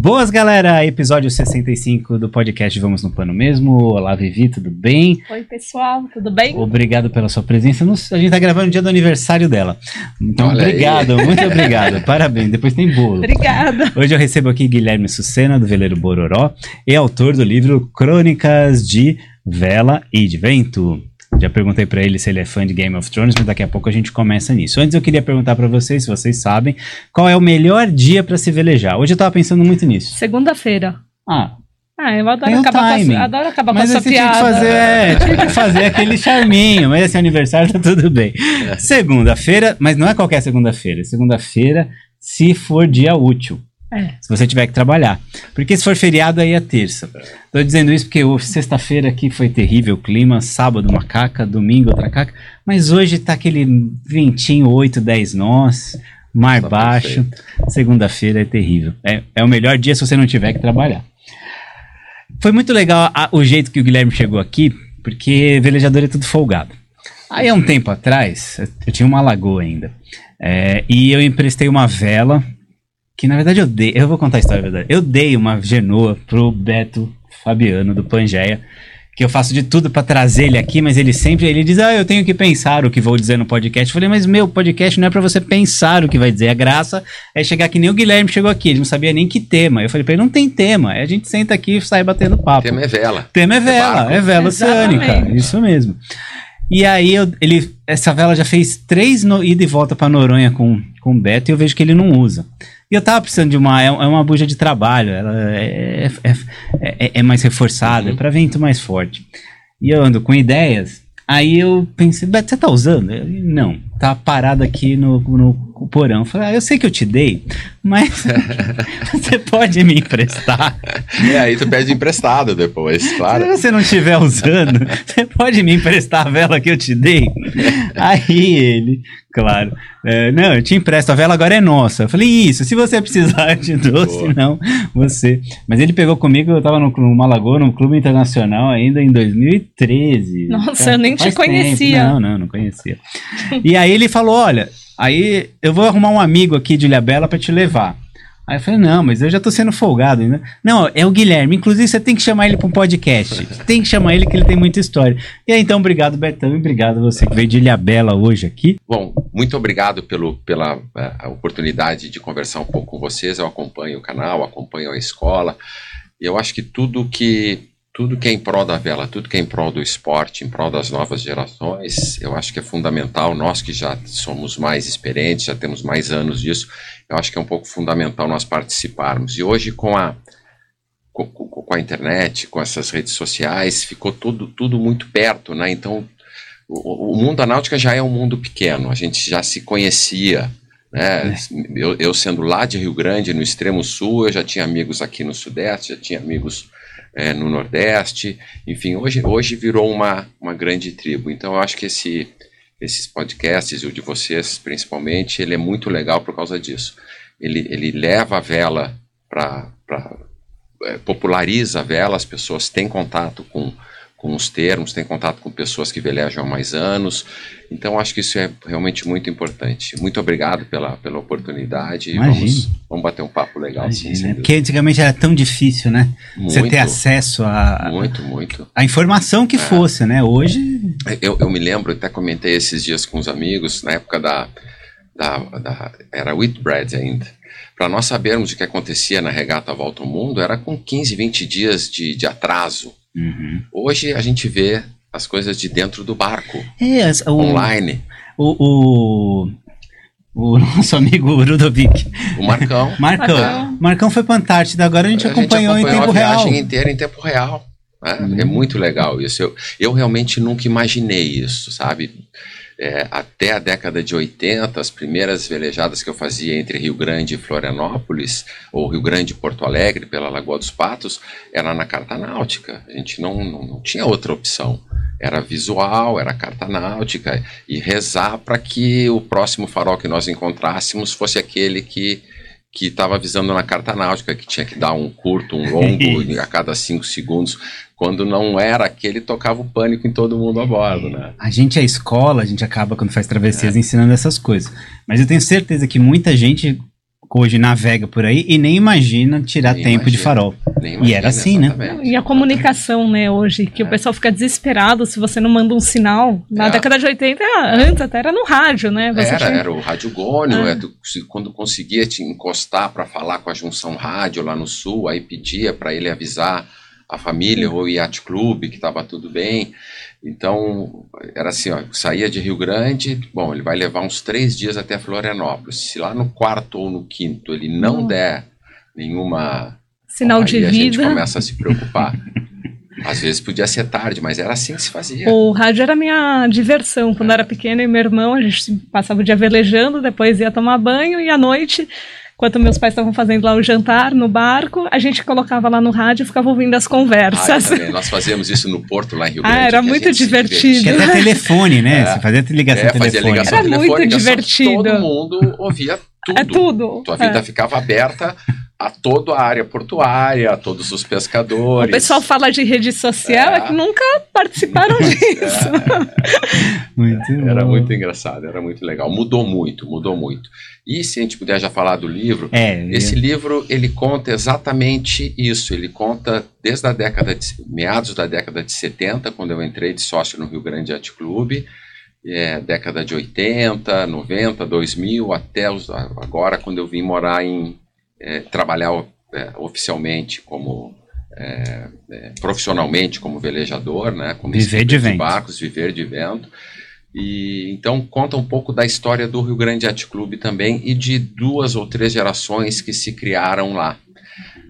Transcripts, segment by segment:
Boas, galera! Episódio 65 do podcast Vamos no Plano Mesmo. Olá, Vivi, tudo bem? Oi, pessoal, tudo bem? Obrigado pela sua presença. A gente tá gravando no dia do aniversário dela. Então, Olha obrigado, aí. muito obrigado. Parabéns. Depois tem bolo. Obrigada. Hoje eu recebo aqui Guilherme Sucena, do Veleiro Bororó, e autor do livro Crônicas de Vela e de Vento. Já perguntei para ele se ele é fã de Game of Thrones, mas daqui a pouco a gente começa nisso. Antes eu queria perguntar para vocês, se vocês sabem, qual é o melhor dia para se velejar. Hoje eu tava pensando muito nisso. Segunda-feira. Ah, ah, eu adoro acabar, com a, adoro acabar mas com essa piada. Tinha que fazer, é, tinha que fazer aquele charminho, mas esse aniversário tá tudo bem. É. Segunda-feira, mas não é qualquer segunda-feira. Segunda-feira, se for dia útil. É. Se você tiver que trabalhar. Porque se for feriado, aí é terça. Tô dizendo isso porque sexta-feira aqui foi terrível o clima, sábado uma caca, domingo outra caca, mas hoje tá aquele ventinho 8, 10 nós, mar tá baixo. Segunda-feira é terrível. É, é o melhor dia se você não tiver que trabalhar. Foi muito legal a, o jeito que o Guilherme chegou aqui, porque velejador é tudo folgado. Aí há um tempo atrás, eu tinha uma lagoa ainda, é, e eu emprestei uma vela que na verdade eu dei, eu vou contar a história verdade. Eu dei uma genoa pro Beto Fabiano do Pangeia, que eu faço de tudo para trazer ele aqui, mas ele sempre ele diz: "Ah, eu tenho que pensar o que vou dizer no podcast". Eu falei: "Mas meu podcast não é para você pensar o que vai dizer, a graça é chegar que nem o Guilherme chegou aqui, ele não sabia nem que tema". Eu falei para ele: "Não tem tema, a gente senta aqui e sai batendo papo". Tema é vela. Tema é vela, é, é vela oceânica, isso mesmo. E aí eu, ele, essa vela já fez três no, ida e volta para Noronha com, com o Beto e eu vejo que ele não usa. E eu tava precisando de uma. É, é uma buja de trabalho, ela é, é, é, é mais reforçada, uhum. é para vento mais forte. E eu ando com ideias. Aí eu pensei, Beto, você tá usando? Eu, não, tá parado aqui no, no porão. Eu falei, ah, eu sei que eu te dei, mas você pode me emprestar. E aí tu pede emprestado depois, claro. Se você não estiver usando, você pode me emprestar a vela que eu te dei? Aí ele, claro, é, não, eu te empresto, a vela agora é nossa. Eu falei, isso, se você precisar, eu te dou, senão você. Mas ele pegou comigo, eu tava no, no Lagoa, no Clube Internacional ainda em 2013. Nossa, eu nem te conhecia. Tempo. Não, não, não conhecia. E aí ele falou, olha, aí eu vou arrumar um amigo aqui de Ilhabela para te levar. Aí eu falei, não, mas eu já tô sendo folgado, né? Não, é o Guilherme. Inclusive, você tem que chamar ele para um podcast. Tem que chamar ele que ele tem muita história. E aí, então, obrigado, Betão, e obrigado você que veio de Ilhabela hoje aqui. Bom, muito obrigado pelo, pela uh, oportunidade de conversar um pouco com vocês. Eu acompanho o canal, acompanho a escola. E eu acho que tudo que tudo que é em prol da vela, tudo que é em prol do esporte, em prol das novas gerações, eu acho que é fundamental. Nós que já somos mais experientes, já temos mais anos disso, eu acho que é um pouco fundamental nós participarmos. E hoje, com a, com, com a internet, com essas redes sociais, ficou tudo, tudo muito perto, né? Então, o, o mundo da náutica já é um mundo pequeno, a gente já se conhecia. Né? É. Eu, eu, sendo lá de Rio Grande, no extremo sul, eu já tinha amigos aqui no Sudeste, já tinha amigos é, no Nordeste, enfim, hoje, hoje virou uma, uma grande tribo. Então eu acho que esse, esses podcasts, e o de vocês principalmente, ele é muito legal por causa disso. Ele, ele leva a vela para. É, populariza a vela, as pessoas têm contato com com os termos, tem contato com pessoas que velejam há mais anos. Então, acho que isso é realmente muito importante. Muito obrigado pela, pela oportunidade. Vamos, vamos bater um papo legal. Imagina, sim, porque antigamente era tão difícil, né? Muito, Você ter acesso a. Muito, muito. A informação que é. fosse, né? Hoje. Eu, eu me lembro, até comentei esses dias com os amigos, na época da. da, da era Whitbread ainda. Para nós sabermos o que acontecia na regata Volta ao Mundo, era com 15, 20 dias de, de atraso. Uhum. Hoje a gente vê as coisas de dentro do barco, é, o, online. O, o, o, nosso amigo Ludovic. O Marcão. Marcão. Marcão. Marcão foi para a Antártida, agora a gente a acompanhou, gente acompanhou em tempo a viagem real. inteira em tempo real. Né? Uhum. É muito legal isso. Eu, eu realmente nunca imaginei isso, sabe? É, até a década de 80, as primeiras velejadas que eu fazia entre Rio Grande e Florianópolis, ou Rio Grande e Porto Alegre, pela Lagoa dos Patos, era na carta náutica. A gente não, não, não tinha outra opção. Era visual, era carta náutica, e rezar para que o próximo farol que nós encontrássemos fosse aquele que que estava visando na carta náutica, que tinha que dar um curto, um longo a cada cinco segundos. Quando não era aquele, tocava o pânico em todo mundo a bordo, né? A gente é escola, a gente acaba, quando faz travessias, é. ensinando essas coisas. Mas eu tenho certeza que muita gente hoje navega por aí e nem imagina tirar nem tempo imagina, de farol. Imagina, e era assim, né? exatamente. né? E a comunicação, né, hoje, que é. o pessoal fica desesperado se você não manda um sinal. Na é. década de 80, antes até era no rádio, né? Você era, tinha... era o rádio gônio, é. é quando conseguia te encostar para falar com a junção rádio lá no sul, aí pedia para ele avisar a família ou o Yacht Clube que estava tudo bem. Então, era assim, ó, saía de Rio Grande, bom, ele vai levar uns três dias até Florianópolis. Se lá no quarto ou no quinto ele não der nenhuma... Sinal de vida. a gente começa a se preocupar. Às vezes podia ser tarde, mas era assim que se fazia. O rádio era minha diversão. Quando é. era pequena e meu irmão, a gente passava o dia velejando, depois ia tomar banho e à noite Enquanto meus pais estavam fazendo lá o jantar no barco, a gente colocava lá no rádio e ficava ouvindo as conversas. Ah, Nós fazíamos isso no Porto, lá em Rio ah, Grande. Ah, era muito divertido. Que até telefone, né? É. Você fazia ligação é, fazia telefônica. Ligação era muito divertido. Todo mundo ouvia tudo. É tudo. Tua vida é. ficava aberta a toda a área portuária, a todos os pescadores. O pessoal fala de rede social, é, é que nunca participaram disso. É. muito era muito engraçado, era muito legal. Mudou muito, mudou muito. E se a gente puder já falar do livro, é, esse eu... livro ele conta exatamente isso. Ele conta desde a década de meados da década de 70, quando eu entrei de sócio no Rio Grande Yacht Clube, é, década de 80, 90, 2000, até os, agora quando eu vim morar em é, trabalhar é, oficialmente como é, é, profissionalmente como velejador, né, como viver de, de barcos, viver de vento. E então conta um pouco da história do Rio Grande Yacht Clube também e de duas ou três gerações que se criaram lá.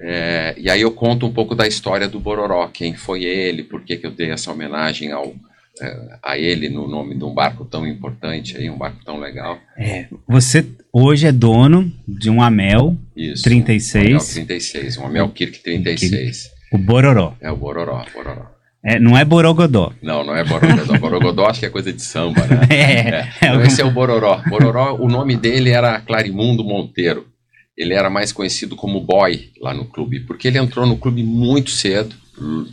É, e aí eu conto um pouco da história do Bororó, quem foi ele, por que, que eu dei essa homenagem ao, é, a ele no nome de um barco tão importante aí, um barco tão legal. É, você hoje é dono de um Amel Isso, 36. Um Amel 36, um Amel Kirk 36. O Bororó. É o Bororó, Bororó. É, não é Borogodó. Não, não é Borogodó. Borogodó acho que é coisa de samba, né? é, é. Então, esse é o Bororó. Bororó, o nome dele era Clarimundo Monteiro. Ele era mais conhecido como Boy lá no clube, porque ele entrou no clube muito cedo,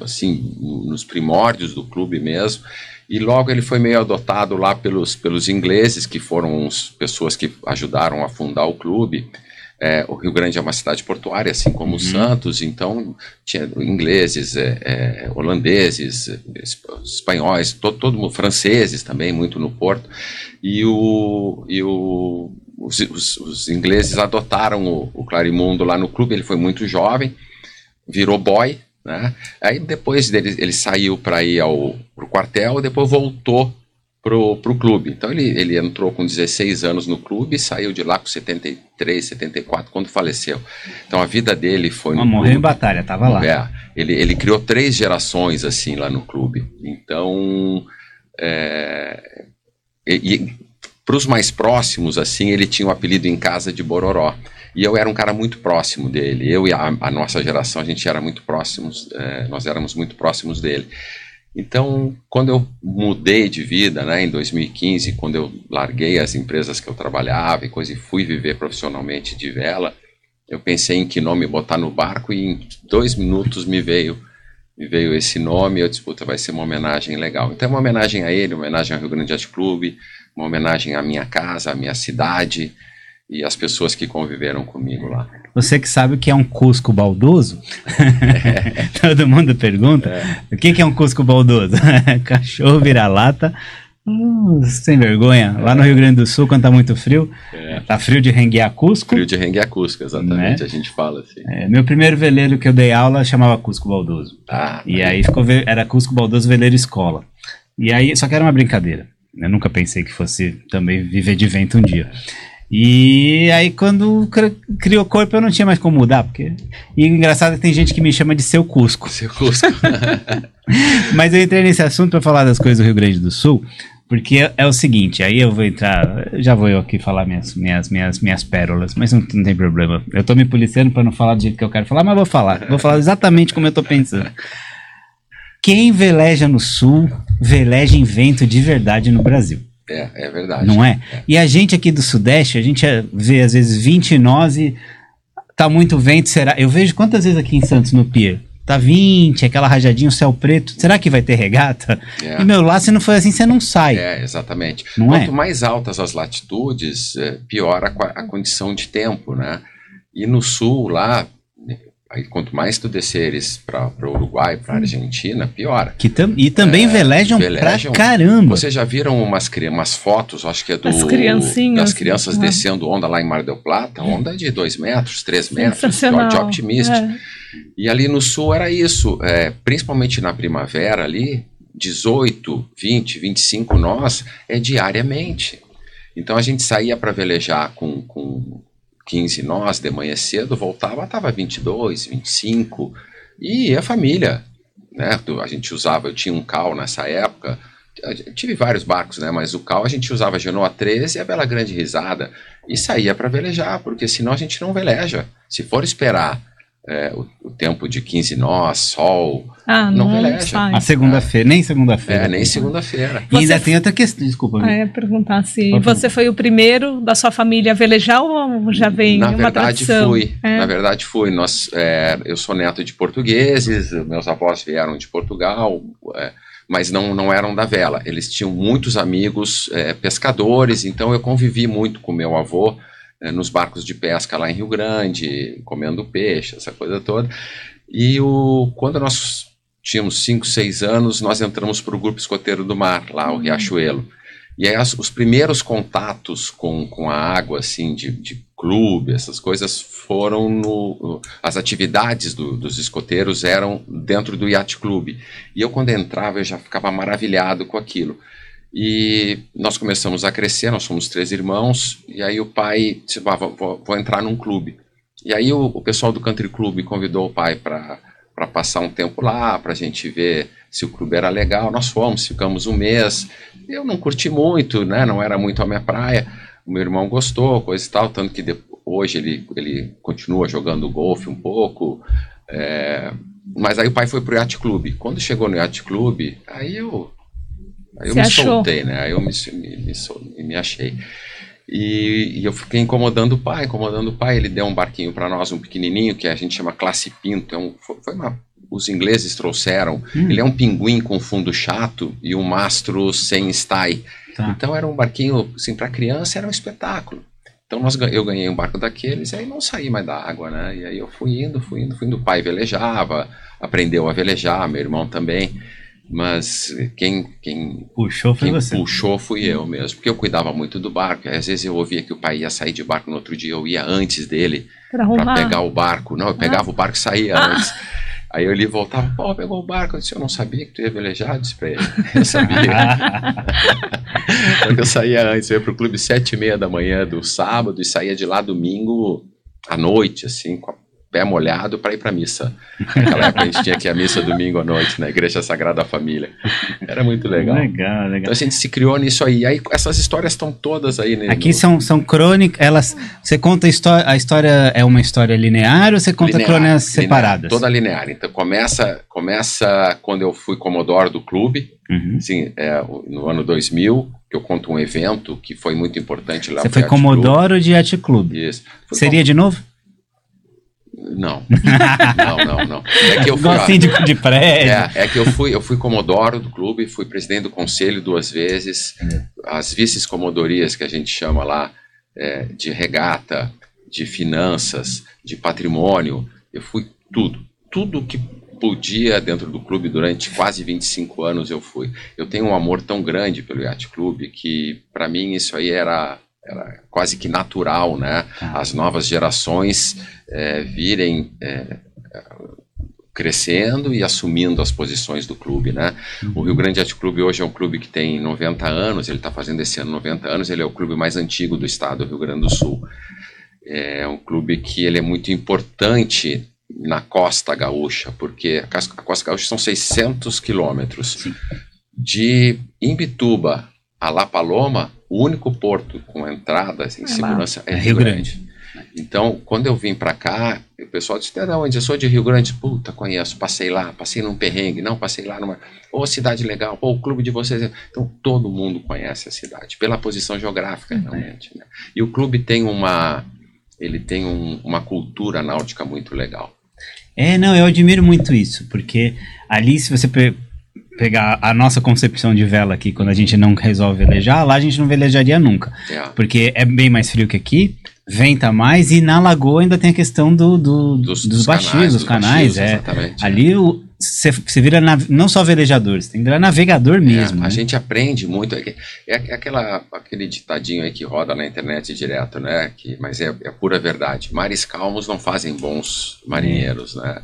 assim, nos primórdios do clube mesmo e logo ele foi meio adotado lá pelos, pelos ingleses, que foram as pessoas que ajudaram a fundar o clube. É, o Rio Grande é uma cidade portuária, assim como uhum. Santos, então tinha ingleses, é, é, holandeses, espanhóis, todo, todo mundo, franceses também, muito no porto. E, o, e o, os, os, os ingleses adotaram o, o Clarimundo lá no clube, ele foi muito jovem, virou boy, né? Aí depois dele, ele saiu para ir ao pro quartel, depois voltou pro, pro clube. Então ele, ele entrou com 16 anos no clube e saiu de lá com 73, 74, quando faleceu. Então a vida dele foi Mas no morreu em batalha, tava lá. É, ele, ele criou três gerações assim lá no clube. Então, é, e, e para os mais próximos, assim, ele tinha o um apelido em casa de Bororó. E eu era um cara muito próximo dele. Eu e a, a nossa geração, a gente era muito próximos, é, nós éramos muito próximos dele. Então, quando eu mudei de vida, né, em 2015, quando eu larguei as empresas que eu trabalhava e coisa e fui viver profissionalmente de vela, eu pensei em que nome botar no barco e em dois minutos me veio me veio esse nome eu disse, puta, vai ser uma homenagem legal. Então é uma homenagem a ele, uma homenagem ao Rio Grande Yacht Clube, uma homenagem à minha casa, à minha cidade, e as pessoas que conviveram comigo lá. Você que sabe o que é um Cusco baldoso? É. Todo mundo pergunta. É. O que, é um Cusco baldoso? Cachorro vira-lata. Uh, sem vergonha. Lá no Rio Grande do Sul, quando tá muito frio, é. tá frio de renguear Cusco. Frio de renguear Cusco, exatamente, né? a gente fala assim. É, meu primeiro veleiro que eu dei aula chamava Cusco Baldoso. Ah, e aí ficou, era Cusco Baldoso Veleiro Escola. E aí, só que era uma brincadeira. Eu nunca pensei que fosse também viver de vento um dia. E aí, quando criou corpo, eu não tinha mais como mudar. Porque... E engraçado é que tem gente que me chama de seu Cusco. Seu Cusco. Mas eu entrei nesse assunto para falar das coisas do Rio Grande do Sul, porque é, é, o seguinte, aí eu vou entrar, já vou eu aqui falar minhas, minhas, minhas, minhas pérolas, mas não, não tem problema. Eu tô me policiando para não falar do jeito que eu quero falar, mas vou falar. Vou falar exatamente como eu tô pensando. Quem veleja no Sul, veleja em vento de verdade no Brasil. É, é verdade. Não é? é? E a gente aqui do Sudeste, a gente vê às vezes 20 nós e tá muito vento, será? Eu vejo quantas vezes aqui em Santos no Pier? Tá 20, aquela rajadinha, o céu preto. Será que vai ter regata? É. E meu, lá se não for assim, você não sai. É, exatamente. Não Quanto é? mais altas as latitudes, é, pior a, a condição de tempo, né? E no sul, lá, aí quanto mais tu desceres para o Uruguai, para Argentina, piora. Que tam, e também É, velejam, velejam. pra caramba. Vocês já viram umas, umas fotos, acho que é do, das crianças Ah. descendo onda lá em Mar del Plata, onda de 2 metros, 3 metros, de optimista. É. E ali no sul era isso, é, principalmente na primavera ali, 18, 20, 25 nós, é diariamente. Então a gente saía para velejar com, com 15 nós de manhã cedo, voltava, estava 22, 25, e a família, né? A gente usava, eu tinha um cal nessa época, tive vários barcos, né? Mas o cal a gente usava a Genoa 13 e a Bela Grande Risada, e saía para velejar, porque senão a gente não veleja. Se for esperar é, o, o tempo de 15 nós, sol, Ah, Não não, veleja. sai. A segunda-feira, nem segunda-feira. é, nem segunda-feira. E ainda tem outra questão, desculpa. Ah, ia perguntar se favor. você foi o primeiro da sua família a velejar ou já vem Na uma verdade tradição? fui, É. na verdade fui. Nós, é, eu sou neto de portugueses, meus avós vieram de Portugal, é, mas não, não eram da vela. Eles tinham muitos amigos é, pescadores, então eu convivi muito com meu avô é, nos barcos de pesca lá em Rio Grande, comendo peixe, essa coisa toda. E o, quando nós tínhamos 5, 6 anos, nós entramos para o Grupo Escoteiro do Mar, lá o Riachuelo. E aí as- os primeiros contatos com, com a água, assim, de, de clube, essas coisas, foram no... As atividades do- dos escoteiros eram dentro do Yacht Clube. E eu, quando entrava, eu já ficava maravilhado com aquilo. E nós começamos a crescer, nós somos três irmãos, e aí o pai disse, "Ah, vou, vou- entrar num clube. E aí o, o pessoal do Country Club convidou o pai para passar um tempo lá, para a gente ver se o clube era legal. Nós fomos, ficamos um mês. Eu não curti muito, né? Não era muito a minha praia. O meu irmão gostou, coisa e tal, tanto que de- hoje ele, ele continua jogando golfe um pouco. é, mas aí o pai foi pro Yacht Club. Quando chegou no Yacht Club, aí eu, aí eu me achou. soltei, né? Aí eu me, me, me, sol- me achei. E, e eu fiquei incomodando o pai, incomodando o pai. Ele deu um barquinho para nós, um pequenininho, que a gente chama Classe Pinto. É um, foi, uma, os ingleses trouxeram. Hum. Ele é um pinguim com fundo chato e um mastro sem stay. Tá. Então era um barquinho, assim, para criança era um espetáculo. Então nós, eu ganhei um barco daqueles e aí não saí mais da água, né? E aí eu fui indo, fui indo, fui indo. O pai velejava, aprendeu a velejar, meu irmão também. Mas quem, quem Puxou foi quem você. puxou fui eu mesmo, porque eu cuidava muito do barco. Às vezes eu ouvia que o pai ia sair de barco no outro dia, eu ia antes dele Pra para pegar o barco. Não, eu pegava o barco e saía Ah. antes. Aí eu ali voltava, pô, pegou o barco. Eu disse, eu não sabia que tu ia velejar, eu disse pra ele. Eu sabia. Só que eu saía antes, eu ia pro clube sete e meia da manhã do sábado e saía de lá domingo à noite, assim, com o pé molhado para ir pra missa. Naquela época a gente tinha que ir à missa domingo à noite, na Igreja Sagrada Família. Era muito legal. legal, Então legal. a gente se criou nisso aí. Aí essas histórias estão todas aí. Né, Aqui no- são, são crônicas, elas. Você conta a história, a história é uma história linear ou você conta linear, crônicas linear, separadas? Toda linear. Então começa, começa quando eu fui comodoro do clube, Uhum. assim, é, no ano 2000, que eu conto um evento que foi muito importante lá Você foi Comodoro de Yacht Club. Isso. Fui Seria de novo? Não. não, não, não. É que eu fui, ó, Gostinho de, de prédio. É, é que eu fui, eu fui comodoro do clube, fui presidente do conselho duas vezes, as vices-comodorias que a gente chama lá, é, de regata, de finanças, de patrimônio, eu fui tudo, tudo que podia dentro do clube durante quase 25 anos eu fui. Eu tenho um amor tão grande pelo Yacht Clube que para mim isso aí era, era quase que natural, né? Tá. As novas gerações é, virem é, crescendo e assumindo as posições do clube, né? O Rio Grande Yacht Clube hoje é um clube que tem 90 anos, ele está fazendo esse ano 90 anos, ele é o clube mais antigo do estado do Rio Grande do Sul. É um clube que ele é muito importante na Costa Gaúcha, porque a Costa Gaúcha são 600 quilômetros. De Imbituba a La Paloma, o único porto com entrada em É lá. segurança é, É Rio Grande. Então, quando eu vim para cá, o pessoal disse: "É da onde? Eu sou de Rio Grande. Puta, conheço. Passei lá, passei num perrengue. Não, passei lá numa. Ô, cidade legal. Pô, o clube de vocês. Então, todo mundo conhece a cidade, pela posição geográfica, realmente. Né? E o clube tem uma. Ele tem um- uma cultura náutica muito legal. É, não, eu admiro muito isso, porque ali, se você pe- pegar a nossa concepção de vela aqui, quando a gente não resolve velejar, lá a gente não velejaria nunca. É. Porque é bem mais frio que aqui, venta mais e na lagoa ainda tem a questão do, do dos, dos, baixos, dos canais, é. Ali você vira nav, não só velejador, você tem que virar navegador é, mesmo. É, né? A gente aprende muito. É, é, aquela, aquele ditadinho aí que roda na internet direto, né? Que, mas é, é pura verdade. Mares calmos não fazem bons marinheiros, né?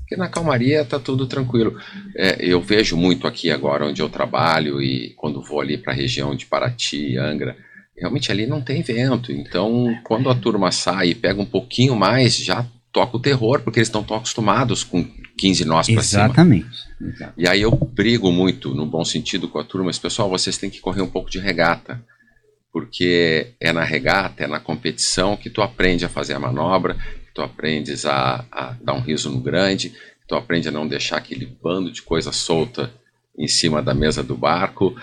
Porque na calmaria tá tudo tranquilo. É, eu vejo muito aqui agora onde eu trabalho e quando vou ali para a região de Paraty, Angra, realmente ali não tem vento. Então, quando a turma sai e pega um pouquinho mais, já toca o terror, porque eles estão tão acostumados com 15 nós para cima. Exatamente. E aí eu brigo muito, no bom sentido, com a turma, mas pessoal, vocês têm que correr um pouco de regata, porque é na regata, é na competição que tu aprende a fazer a manobra, que tu aprendes a, a dar um riso no grande, que tu aprende a não deixar aquele bando de coisa solta em cima da mesa do barco.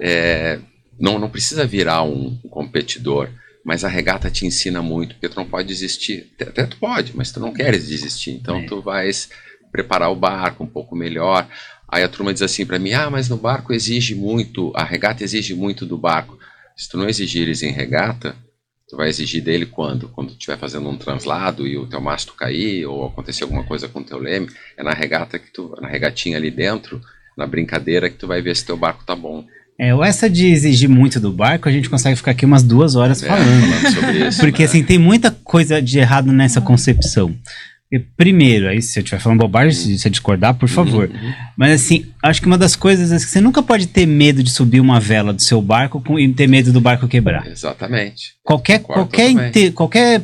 É, não, não precisa virar um, competidor, mas a regata te ensina muito, porque tu não pode desistir. Até tu pode, mas tu não queres desistir. Então é. tu vais preparar o barco um pouco melhor. Aí a turma diz assim para mim: ah, mas no barco exige muito, a regata exige muito do barco. Se tu não exigires em regata, tu vai exigir dele quando? Quando tu estiver fazendo um translado e o teu mastro cair ou acontecer alguma coisa com o teu leme, é na regata que tu, na regatinha ali dentro, na brincadeira que tu vai ver se teu barco tá bom. É, essa de exigir muito do barco, a gente consegue ficar aqui umas duas horas é, falando. falando sobre isso, Porque né? assim, tem muita coisa de errado nessa concepção. Primeiro, aí se eu estiver falando bobagem, se você discordar, por favor. Uhum. Mas assim, acho que uma das coisas é que você nunca pode ter medo de subir uma vela do seu barco com, e ter medo do barco quebrar. Exatamente. Qualquer, qualquer, inte, qualquer,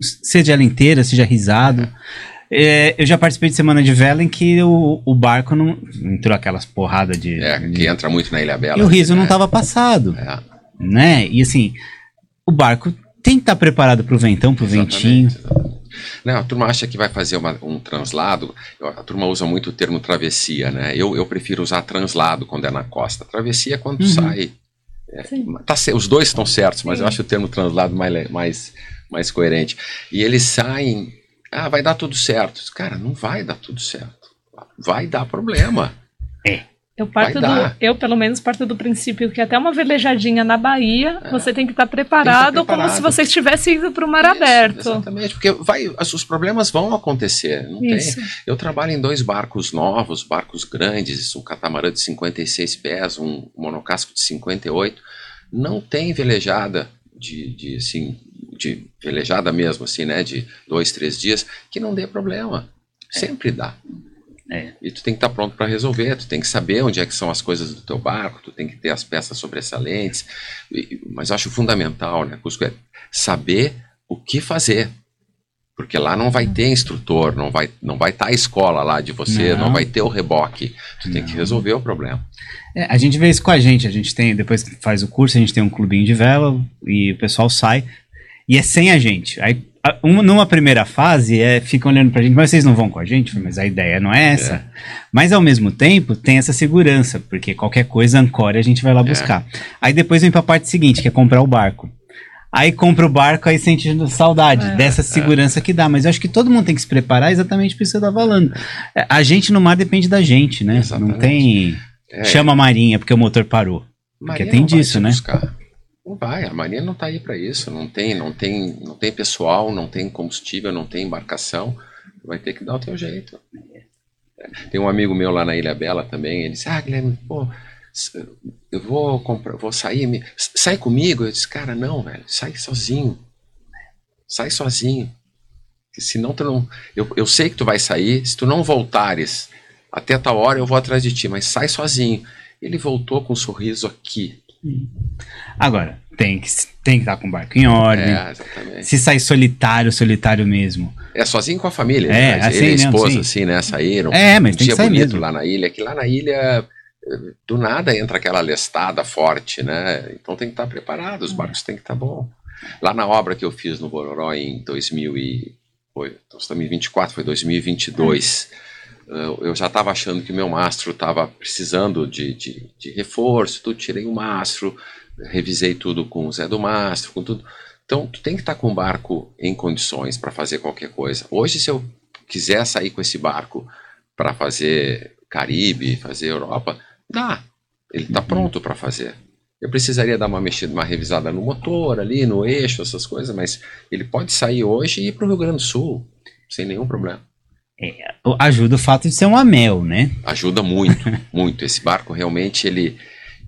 seja ela inteira, seja risado. É. É, eu já participei de semana de vela em que o, o barco não entrou aquelas porradas de. É, de, que entra muito na Ilha Bela. E o riso né? não estava passado. É. Né? E assim, o barco tem que estar tá preparado para o ventão, para o ventinho. Exatamente. Né, a turma acha que vai fazer uma, um translado, a turma usa muito o termo travessia, né? Eu, eu prefiro usar translado quando é na costa. Travessia é quando uhum. sai. É, tá, os dois estão certos, mas Sim. eu acho o termo translado mais, mais, mais coerente. E eles saem, ah, vai dar tudo certo. Cara, não vai dar tudo certo. Vai dar problema. É. Eu parto do, eu pelo menos parto do princípio que até uma velejadinha na Bahia, é. você tem que estar tá preparado, tá preparado, como se você estivesse indo para o mar Isso, aberto. Exatamente, porque vai, os problemas vão acontecer. Não Isso. tem. Eu trabalho em dois barcos novos, barcos grandes, um catamarã de 56 pés, um monocasco de 58. Não tem velejada de, de assim, de velejada mesmo, assim, né, de dois, três dias, que não dê problema. É. Sempre dá. É. E tu tem que estar tá pronto para resolver, tu tem que saber onde é que são as coisas do teu barco, tu tem que ter as peças sobressalentes. E, mas acho fundamental, né, Cusco, é saber o que fazer. Porque lá não vai ter instrutor, não vai não vai estar tá a escola lá de você, não, não vai ter o reboque. Tu não. tem que resolver o problema. É, a gente vê isso com a gente, a gente tem, depois que faz o curso, a gente tem um clubinho de vela e o pessoal sai e é sem a gente. Aí uma, numa primeira fase, é, ficam olhando pra gente, mas vocês não vão com a gente? Mas a ideia não é essa. É. Mas ao mesmo tempo, tem essa segurança, porque qualquer coisa, ancore, a gente vai lá é. buscar. É. Aí depois vem pra parte seguinte, que é comprar o barco. Aí compra o barco, aí sente saudade é. dessa segurança que dá. Mas eu acho que todo mundo tem que se preparar exatamente por isso que você tá falando. É, a gente no mar depende da gente, né? Exatamente. Não tem. Chama a marinha porque o motor parou. Porque tem disso, né? Buscar. Não vai, a Marinha não está aí para isso. Não tem, não tem, não tem pessoal, não tem combustível, não tem embarcação. Vai ter que dar o teu jeito. Tem um amigo meu lá na Ilha Bela também. Ele disse: Ah, Guilherme, pô, eu vou comprar, vou sair, me, sai comigo. Eu disse: Cara, não, velho, sai sozinho. Sai sozinho. Senão tu não. Eu, eu sei que tu vai sair. Se tu não voltares até tal hora, eu vou atrás de ti, mas sai sozinho. Ele voltou com um sorriso aqui Agora, tem que tem que estar com o barco em ordem. É, Se sair solitário, solitário mesmo. É sozinho com a família. É, né? assim Ele e a esposa, sim. assim, né? Saíram. É, mas um tem dia que sair bonito mesmo. lá na ilha, que lá na ilha do nada entra aquela lestada forte, né? Então tem que estar preparado, os barcos têm que estar bom. Lá na obra que eu fiz no Bororó em 2000 e foi, 2024, foi 2022. Hum eu já estava achando que o meu mastro estava precisando de, de, de, reforço, tudo, tirei o mastro, revisei tudo com o Zé do Mastro, com tudo. Então, tu tem que estar tá com o barco em condições para fazer qualquer coisa. Hoje, se eu quiser sair com esse barco para fazer Caribe, fazer Europa, dá. Ele está uhum. pronto para fazer. Eu precisaria dar uma mexida, uma revisada no motor ali, no eixo, essas coisas, mas ele pode sair hoje e ir para o Rio Grande do Sul, sem nenhum problema. Ajuda o fato de ser um amel, né? Ajuda muito, muito. Esse barco realmente ele,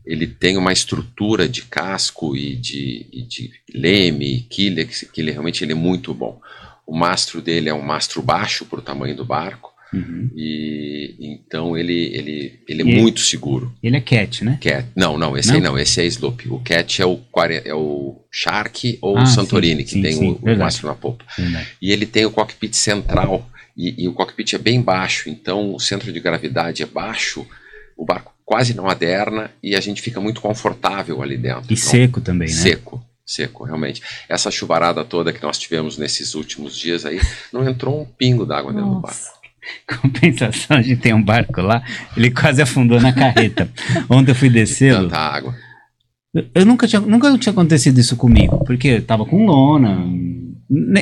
ele tem uma estrutura de casco e de, e de leme, quilha, que, ele, realmente ele é muito bom. O mastro dele é um mastro baixo para o tamanho do barco. Uhum. E então ele, ele, ele é E ele- muito seguro. Ele é cat, né? Cat, não, não, esse Não? aí não, esse é slope. O Cat é o, é o Shark ou Ah, o Santorini, sim, que sim, tem sim, o, o mastro na popa. Verdade. E ele tem o cockpit central, e, e o cockpit é bem baixo, então o centro de gravidade é baixo, o barco quase não aderna e a gente fica muito confortável ali dentro. E Então, seco também, né? Seco, seco, realmente. Essa chuvarada toda que nós tivemos nesses últimos dias aí, não entrou um pingo d'água dentro do barco. Compensação, a gente tem um barco lá, ele quase afundou na carreta. Ontem eu fui descê-lo. Tanta água. Eu- Eu nunca tinha, nunca tinha acontecido isso comigo, porque eu tava com lona.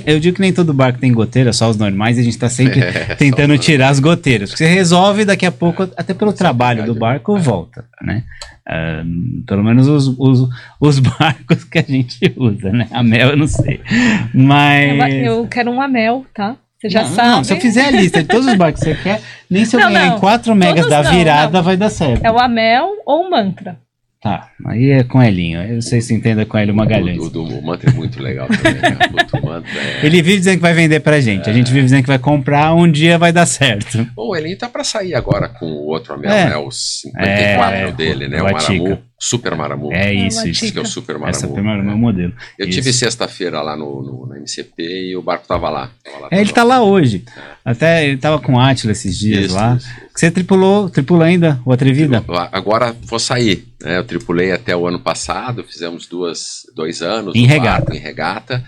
Eu digo que nem todo barco tem goteira, só os normais, e a gente tá sempre tentando só- tirar as goteiras. Porque você resolve daqui a pouco, até pelo trabalho do barco, é. volta, né? Ah, pelo menos os, os, os barcos que a gente usa, né? A mel eu não sei. Mas. Eu quero um anel, tá? Você já não, sabe. não, se eu fizer a lista de todos os barcos que você quer, nem se eu Não, ganhar não. em 4 megas Todos da não, virada não. vai dar certo. É o Amel ou o Mantra. Tá, aí é com Elinho. Eu sei se entenda com Hélio Magalhães. O, o do mantra é muito legal também, né? O é... Ele vive dizendo que vai vender pra gente. A gente vive dizendo que vai comprar, um dia vai dar certo. Bom, ele tá para sair agora com o outro Amel, É. né? O 54 É, dele, né? o O Maramu. Super Maramu. É É, isso, isso. Que é o. Super Essa Maramu. foi o meu modelo. Eu Isso. tive sexta-feira lá no, no- na MCP e o barco tava lá. Tava lá É, ele tá lá hoje. Até ele tava com o Átila esses dias Isso, lá. isso. Você tripulou, tripula ainda o Atrevida? Agora vou sair. Né? Eu tripulei até o ano passado, fizemos duas, dois anos Em regata. barco, em regata.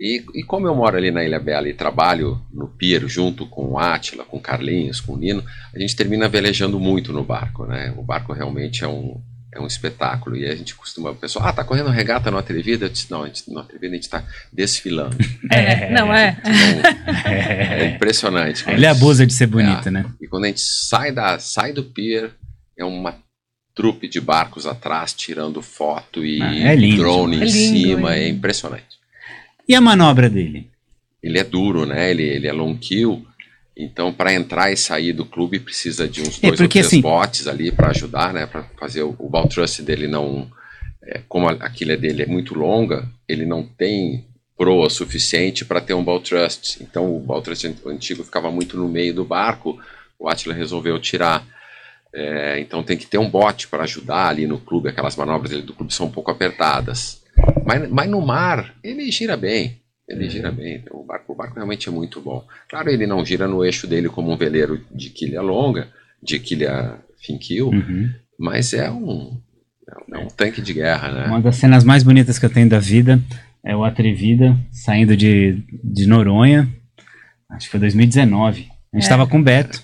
E, e como eu moro ali na Ilha Bela e trabalho no pier junto com o Átila, com o Carlinhos, com o Nino, a gente termina velejando muito no barco. Né? O barco realmente é um, é um espetáculo. E a gente costuma. O pessoal, ah, tá correndo regata no Atrevida? Eu disse, não, a gente, no Atrevida a gente tá desfilando. É. Não, é. Então, é impressionante. Ele abusa de ser bonito, né? E quando a gente sai, da, sai do pier, é uma trupe de barcos atrás tirando foto e Ah, é lindo drone em. É lindo, cima, é. é impressionante. E a manobra dele? Ele é duro, né? Ele, ele é long kill, então para entrar e sair do clube precisa de uns É, dois ou porque, três assim- botes ali para ajudar, né? Para fazer o, o bow thrust dele não, é, como a, a quilha dele é muito longa, ele não tem proa suficiente para ter um bow thrust. Então o bow thrust antigo ficava muito no meio do barco. O Attila resolveu tirar. É, então tem que ter um bote para ajudar ali no clube. Aquelas manobras do clube são um pouco apertadas. Mas, mas no mar ele gira bem. Ele gira bem. O barco, o barco realmente é muito bom. Claro, ele não gira no eixo dele como um veleiro de quilha longa, de quilha fin kill, Uhum. mas é um, é um tanque de guerra, né? Uma das cenas mais bonitas que eu tenho da vida é o Atrevida saindo de, de Noronha. Acho que foi 2019. A gente É. tava com o Beto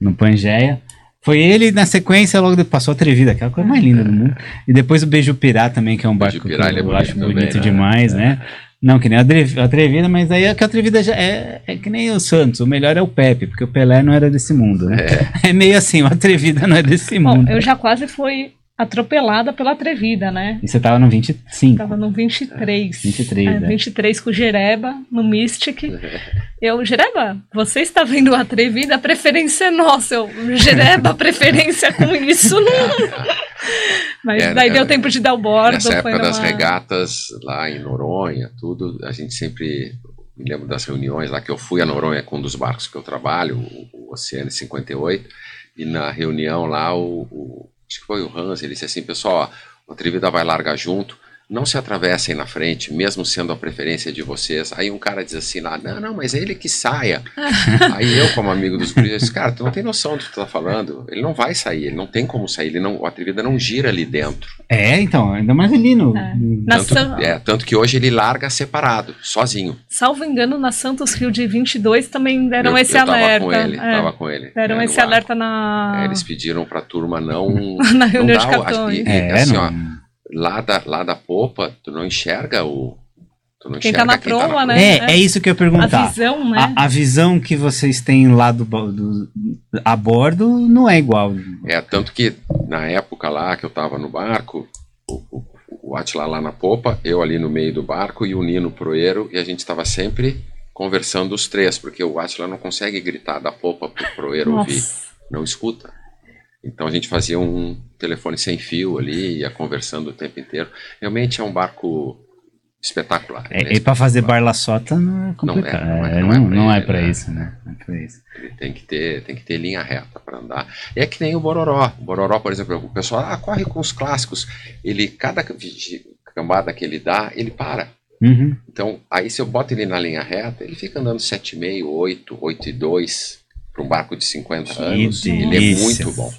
no Pangeia. Foi ele na sequência, logo depois passou a Atrevida, aquela coisa mais linda do mundo. E depois o Beijo Pirá também, que é um Beijo barco que ele é eu bonito acho também, bonito né? demais, né? Não, que nem a Atrevida, mas aí é que a Atrevida já é, é que nem o Santos. O melhor é o Pepe, porque o Pelé não era desse mundo, né? É, meio assim, o Atrevida não é desse Bom, mundo. eu já quase fui atropelada pela Atrevida, né? E você tava no 25. Tava no 23. 23, É, né? 23 com o Jereba, no Mystic. Eu, Jereba, você está vendo a Atrevida? A preferência é nossa. Eu, Jereba, preferência com isso não. Mas É, daí é, deu tempo de dar o bordo. Nessa época das regatas lá em Noronha, tudo, a gente sempre me lembro das reuniões lá que eu fui a Noronha com um dos barcos que eu trabalho, o, o Oceano 58, e na reunião lá o, o- acho que foi o Hans, ele disse assim, pessoal, ó, o Trivida vai largar junto, não se atravessem na frente, mesmo sendo a preferência de vocês. Aí um cara diz assim lá, não, não, mas é ele que saia. Aí eu, como amigo dos guris, eu disse, cara, tu não tem noção do que tu tá falando. Ele não vai sair, ele não tem como sair, ele não, o Atrevida não gira ali dentro. É, então, ainda mais ali no. É. Na Tanto, San- é, tanto que hoje ele larga separado, sozinho. Salvo engano, na Santos Rio de 22 também deram eu, esse eu tava alerta. com ele, é, tava com ele. deram é, esse alerta na, É, eles pediram pra turma não. na reunião não de dá o- capitões. e- e, É, assim, não. ó, lá, da, lá da popa, tu não enxerga o. Tu não Quem tá enxerga na proa, né? É, é isso que eu ia A perguntar. visão, né? A, a visão que vocês têm lá do, do- a bordo não é igual. É, tanto que na época lá que eu tava no barco, o- o Atila lá na popa, eu ali no meio do barco e o Nino proeiro, e a gente estava sempre conversando os três, porque o Atila não consegue gritar da popa pro proeiro ouvir, não escuta. Então a gente fazia um telefone sem fio ali, ia conversando o tempo inteiro. Realmente é um barco espetacular. É, né? E para fazer barla sota não é complicado. Não é, não é, não é para é isso, né? É isso. Ele tem que ter, tem que ter linha reta para andar. E é que nem o Bororó. O Bororó, por exemplo, o pessoal ah, corre com os clássicos. Ele cada cambada que ele dá, ele para. Uhum. Então, aí se eu boto ele na linha reta, ele fica andando 7,5, 8, 8 e 2 para um barco de 50 que anos. Delícia. Ele é muito bom.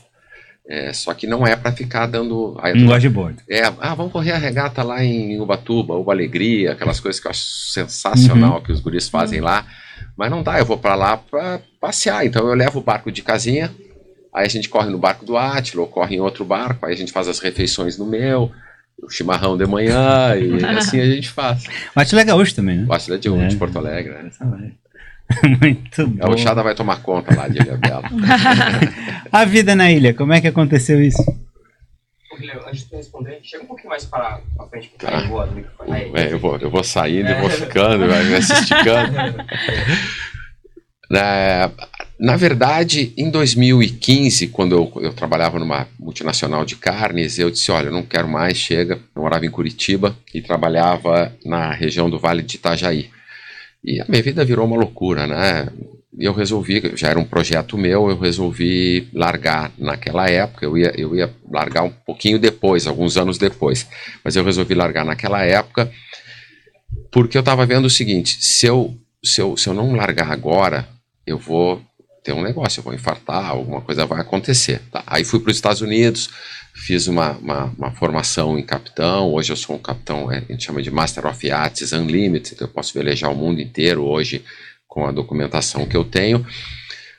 É, só que não é para ficar dando. Aí, um de bordo. É, ah, vamos correr a regata lá em Ubatuba, Uba Alegria, aquelas coisas que eu acho sensacional uhum. que os guris fazem lá. Mas não dá, eu vou para lá para passear. Então eu levo o barco de casinha, aí a gente corre no barco do Átila, ou corre em outro barco, aí a gente faz as refeições no meu, o chimarrão de manhã, e assim a gente faz. O Átila é gaúcho também, né? O Átila é de, é. de Porto Alegre, né? Muito bom. A Oxada vai tomar conta lá de Ilha Bela. a vida na ilha, como é que aconteceu isso? Antes de responder, chega um pouquinho mais para a frente, porque tá. voa É, eu, vou, eu vou saindo e vou ficando, vai me esticando. na, na verdade, em 2015, quando eu, eu trabalhava numa multinacional de carnes, eu disse: Olha, eu não quero mais, chega. Eu morava em Curitiba e trabalhava na região do Vale de Itajaí. E a minha vida virou uma loucura, né? Eu resolvi, já era um projeto meu, eu resolvi largar naquela época. Eu ia, eu ia largar um pouquinho depois, alguns anos depois, mas eu resolvi largar naquela época porque eu estava vendo o seguinte: se eu, se, eu, se eu não largar agora, eu vou ter um negócio, eu vou infartar, alguma coisa vai acontecer. Tá? Aí fui para os Estados Unidos, fiz uma, uma, uma, formação em capitão, hoje eu sou um capitão, é, a gente chama de Master of Yachts Unlimited, então eu posso velejar o mundo inteiro hoje com a documentação que eu tenho.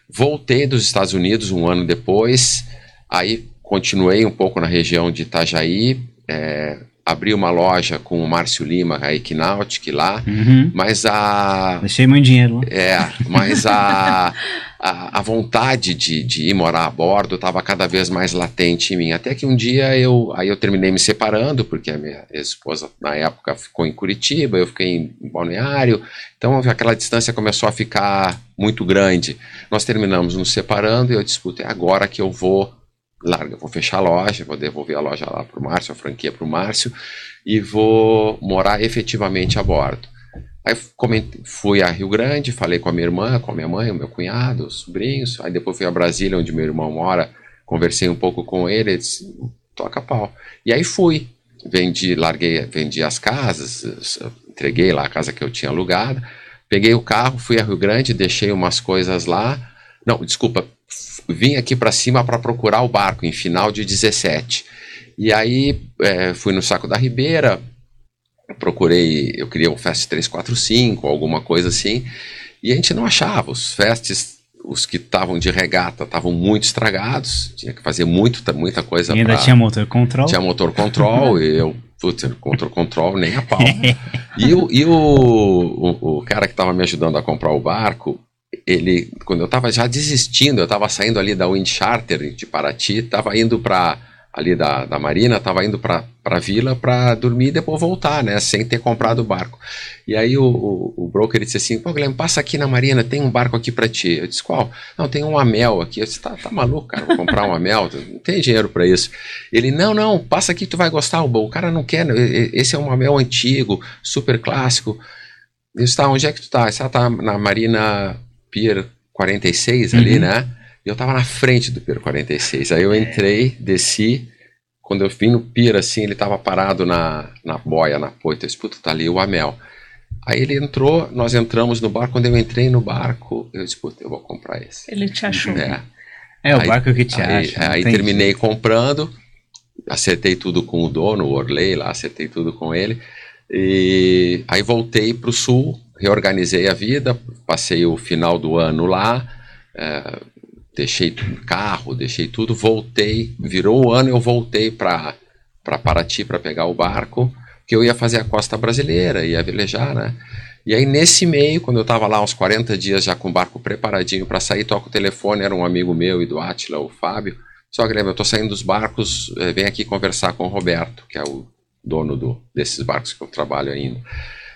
Voltei dos Estados Unidos um ano depois, aí continuei um pouco na região de Itajaí, é, abri uma loja com o Márcio Lima, a Equinautic lá, uhum. mas a... Deixei muito dinheiro. É, mas a... a, a, vontade de, de ir morar a bordo estava cada vez mais latente em mim. Até que um dia eu, aí eu terminei me separando, porque a minha esposa na época ficou em Curitiba, eu fiquei em, Balneário, então aquela distância começou a ficar muito grande. Nós terminamos nos separando e eu disse, é agora que eu vou larga, vou fechar a loja, vou devolver a loja lá para o Márcio, a franquia para o Márcio, e vou morar efetivamente a bordo. Aí comentei, fui a Rio Grande, falei com a minha irmã, com a minha mãe, o meu cunhado, os sobrinhos. Aí depois fui a Brasília, onde meu irmão mora, conversei um pouco com ele, disse, toca pau. E aí fui, vendi, larguei, vendi as casas, entreguei lá a casa que eu tinha alugada, peguei o carro, fui a Rio Grande, deixei umas coisas lá. Não, desculpa, vim aqui para cima para procurar o barco em final de 17. E aí é, fui no Saco da Ribeira, procurei, eu queria um Fast 345, alguma coisa assim, e a gente não achava. Os Fasts, os que estavam de regata, estavam muito estragados, tinha que fazer muito, muita coisa. E ainda pra... tinha motor control? Tinha motor control, e eu, putz, motor control nem a pau. e o, e o, o, o cara que estava me ajudando a comprar o barco, ele, quando eu estava já desistindo, eu estava saindo ali da Wind Charter de Paraty, estava indo para ali da, da Marina, estava indo para a vila para dormir e depois voltar, né, sem ter comprado o barco. E aí o, o, o broker disse assim, pô Guilherme, passa aqui na Marina, tem um barco aqui para ti. Eu disse, qual? Não, tem um Amel aqui. Eu disse, tá, tá maluco, cara, vou comprar um Amel, não tem dinheiro para isso. Ele, não, não, passa aqui, tu vai gostar, o cara não quer, esse é um Amel antigo, super clássico. Eu disse, tá, onde é que tu tá? Você tá na Marina Pier 46 ali, uhum. né? Eu tava na frente do Pier 46. Aí eu entrei, desci. Quando eu vim no Pier, assim, ele tava parado na, na boia, na poita. Eu disse, puta, tá ali o Amel. Aí ele entrou, nós entramos no barco. Quando eu entrei no barco, eu disse, puta, eu vou comprar esse. Ele te achou. É, é o aí, barco que te aí, acha. Aí terminei comprando, acertei tudo com o dono, o Orley lá, acertei tudo com ele. E aí voltei para o sul, reorganizei a vida, passei o final do ano lá, é, deixei carro, deixei tudo, voltei, virou o ano, eu voltei para Paraty para pegar o barco, que eu ia fazer a costa brasileira, ia velejar, né? E aí nesse meio, quando eu estava lá uns 40 dias já com o barco preparadinho para sair, toco o telefone, era um amigo meu e do Atila, o Fábio, só Guilherme, eu estou saindo dos barcos, eh, vem aqui conversar com o Roberto, que é o dono do, desses barcos que eu trabalho ainda.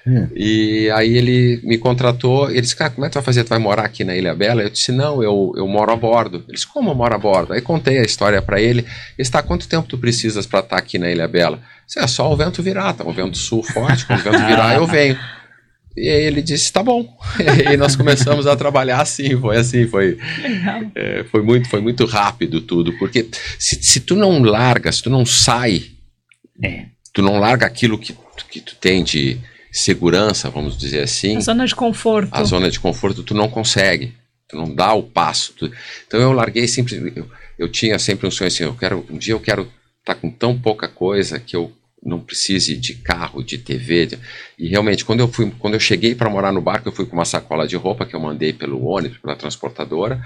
Hum. E aí ele me contratou, ele disse, cara, como é que tu vai fazer? Tu vai morar aqui na Ilha Bela? Eu disse, não, eu, eu moro a bordo. Ele disse, como eu moro a bordo? Aí contei a história para ele. Ele disse, tá, quanto tempo tu precisas para estar aqui na Ilha Bela? Disse, é só o vento virar, tá um vento sul forte, quando o vento virar eu venho. E aí ele disse, tá bom. E aí nós começamos a trabalhar assim, foi assim, foi, é, foi, muito, foi muito rápido tudo, porque se, se tu não larga, se tu não sai, É. tu não larga aquilo que, que tu tem de segurança, vamos dizer assim, A zona de conforto. a zona de conforto, tu não consegue, tu não dá o passo. tu- Então eu larguei sempre, eu, eu tinha sempre um sonho assim, eu quero, um dia eu quero estar com tão pouca coisa que eu não precise de carro, de TV. de- E realmente, quando eu fui, quando eu cheguei para morar no barco, eu fui com uma sacola de roupa que eu mandei pelo ônibus, pela transportadora,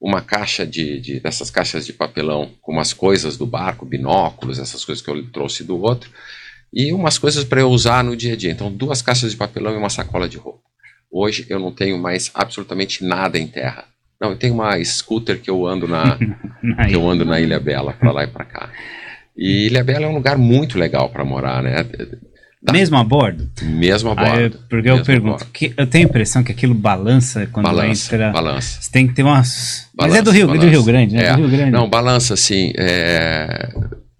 uma caixa de, de dessas caixas de papelão com umas coisas do barco, binóculos, essas coisas que eu trouxe do outro, e umas coisas para eu usar no dia a dia. Então, duas caixas de papelão e uma sacola de roupa. Hoje eu não tenho mais absolutamente nada em terra. Não, eu tenho uma scooter que eu ando na, que eu ando na Ilha Bela, para lá e para cá. E Ilha Bela é um lugar muito legal para morar, né? Dá- Mesmo a bordo? Mesmo a Ah, eu- bordo. porque eu mesmo a pergunto, que eu tenho a impressão que aquilo balança quando Balança, entra. balança. Você tem que ter umas. Mas é Balança, do Rio, do balança. Rio Grande, né? É. Do Rio Grande. Não, balança assim, é,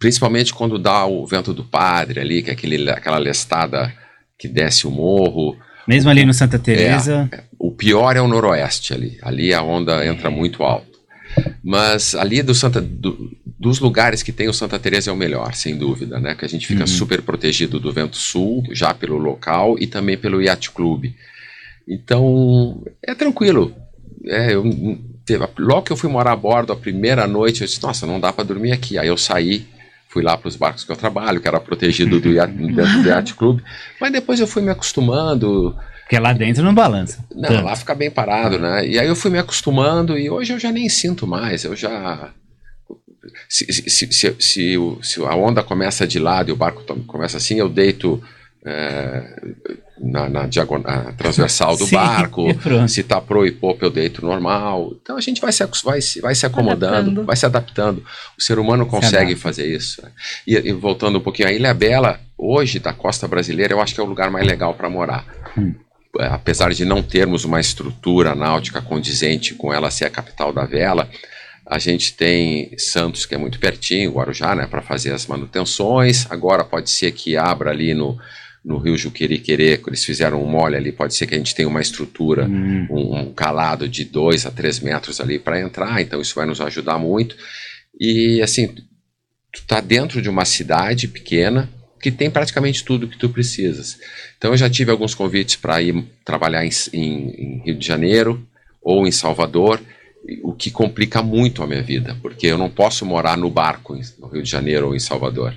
principalmente quando dá o vento do padre ali, que é aquele, aquela lestada que desce o morro. Mesmo ali no Santa Teresa. O pior é o noroeste ali, ali a onda entra muito alto. Mas ali do Santa, do- dos lugares que tem o Santa Teresa é o melhor, sem dúvida, né? Que a gente fica Uhum. super protegido do vento sul, já pelo local e também pelo Yacht Club. Então, é tranquilo. É, eu, teve- logo que eu fui morar a bordo, a primeira noite, eu disse, nossa, não dá para dormir aqui. Aí eu saí, fui lá para os barcos que eu trabalho, que era protegido do dentro do Yacht Club. Mas depois eu fui me acostumando, Porque lá dentro não balança. não, Tanto. lá fica bem parado, né? E aí eu fui me acostumando e hoje eu já nem sinto mais, eu já. Se, se, se, se, se a onda começa de lado e o barco começa assim, eu deito é, na, na diagon- na transversal do Sim, barco. pronto. Se tá pro e popa, eu deito normal. Então a gente vai se, vai se, vai se acomodando, Adaptando. vai se adaptando. O ser humano consegue fazer isso. né? E, e voltando um pouquinho, a Ilha Bela, hoje, da costa brasileira, eu acho que é o lugar mais legal para morar. Hum. É, Apesar de não termos uma estrutura náutica condizente com ela ser a capital da vela, a gente tem Santos, que é muito pertinho, Guarujá, né, para fazer as manutenções. Agora pode ser que abra ali no, no Rio Juqueriquerê, que eles fizeram um mole ali, pode ser que a gente tenha uma estrutura Hum. um, um calado de 2 a 3 metros ali para entrar, então isso vai nos ajudar muito. E assim, tu tá dentro de uma cidade pequena que tem praticamente tudo que tu precisas. Então eu já tive alguns convites para ir trabalhar em, em- em Rio de Janeiro ou em Salvador, o que complica muito a minha vida, porque eu não posso morar no barco no Rio de Janeiro ou em Salvador.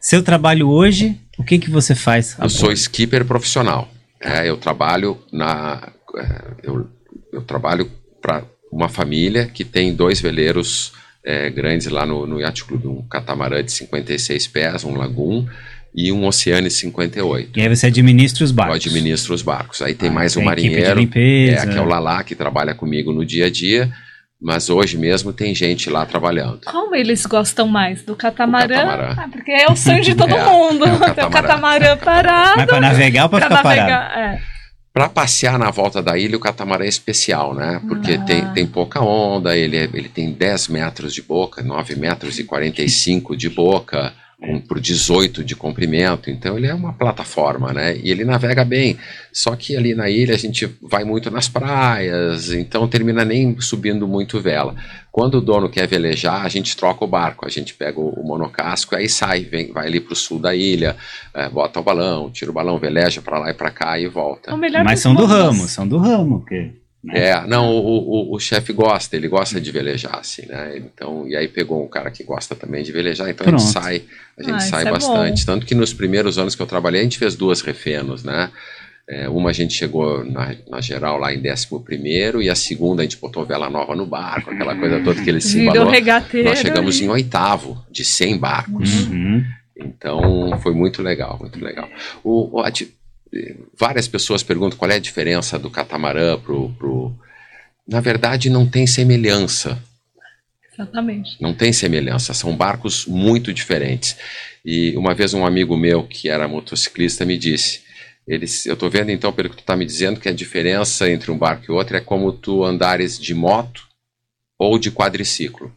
Seu trabalho hoje, o que que você faz? Eu sou skipper profissional. É, eu trabalho na, é, eu, eu trabalho para uma família que tem dois veleiros é, grandes lá no, no Yacht Club, um catamarã de 56 pés, um lagoon e um Oceane 58. E aí você administra os Eu barcos. administro os barcos. Aí tem Ah, mais um tem de marinheiro, é, que é o Lalá, que trabalha comigo no dia a dia, mas hoje mesmo tem gente lá trabalhando. Como eles gostam mais? Do catamarã? Catamarã. Ah, porque é o sonho de todo É, mundo. é o Ter o catamarã. catamarã parado. Mas para navegar ou para pra ficar parado? navegar. É. Para passear na volta da ilha, o catamarã é especial, né? Porque Ah. tem, tem pouca onda, ele, é- ele tem 10 metros de boca, 9 metros e 45 de boca, com, por 18 de comprimento. Então ele é uma plataforma, né? E ele navega bem. Só que ali na ilha a gente vai muito nas praias, então termina nem subindo muito vela. Quando o dono quer velejar, a gente troca o barco, a gente pega o, monocasco, aí sai, vem, vai ali para o sul da ilha, eh, bota o balão, tira o balão, veleja para lá e para cá e volta. O melhor Mas são do ramo, são do ramo. Porque... É, não, o, o, o chefe gosta, ele gosta de velejar, assim, né? Então, e aí pegou um cara que gosta também de velejar, então a gente Pronto. sai, a gente Ah, sai é bastante. Tanto que nos primeiros anos que eu trabalhei, a gente fez duas refenos, né? É, uma a gente chegou na, na geral lá em 11 e a segunda a gente botou vela nova no barco, aquela coisa toda que ele se embalou. Nós chegamos em oitavo de 100 barcos. Uhum. Então foi muito legal, muito legal. O, o- a várias pessoas perguntam qual é a diferença do catamarã pro, pro. Na verdade, não tem semelhança. Exatamente. Não tem semelhança, são barcos muito diferentes. E uma vez um amigo meu, que era motociclista, me disse: eles, eu estou vendo então, pelo que tu está me dizendo, que a diferença entre um barco e outro é como tu andares de moto ou de quadriciclo.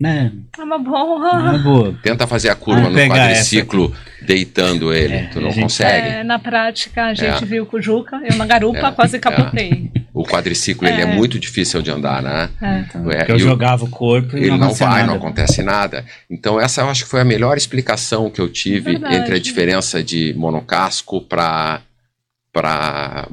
Né? É uma boa. Uma boa. Tenta fazer a curva Vamos no quadriciclo deitando ele, É, tu não gente- consegue. É, na prática, a gente É. viu com o Juca, eu na garupa É, quase capotei. O quadriciclo ele é É. muito difícil de andar, né? É. Então, É, porque eu e o- jogava o corpo e ele não, não vai, nada. não acontece nada. Então essa eu acho que foi a melhor explicação que eu tive Verdade. entre a diferença de monocasco para para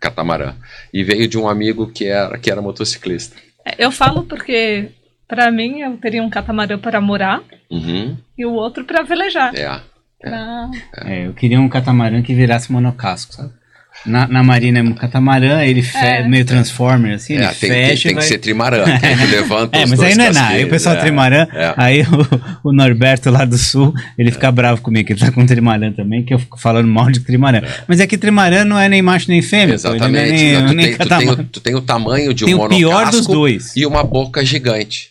catamarã. E veio de um amigo que era que era motociclista. É, Eu falo porque, pra mim, eu teria um catamarã para morar Uhum, e o outro para velejar. é. Pra- É, eu queria um catamarã que virasse monocasco, sabe? Na, na marina é um catamarã, ele fe... É. meio transformer, assim, É, ele tem, tem- fecha tem que vai... ser trimarã, que aí tu levanta É, mas aí não é nada. Aí o pessoal é, trimarã, é. aí o, o Norberto lá do sul, ele fica bravo comigo, que ele tá com trimarã também, que eu fico falando mal de trimarã. Mas é que trimarã não é nem macho nem fêmea, pô, é Exatamente. nem, Não, tu, nem tem, tu, tem, catamarã. o- tu tem o tamanho de um Tem o pior dos dois. e uma boca gigante.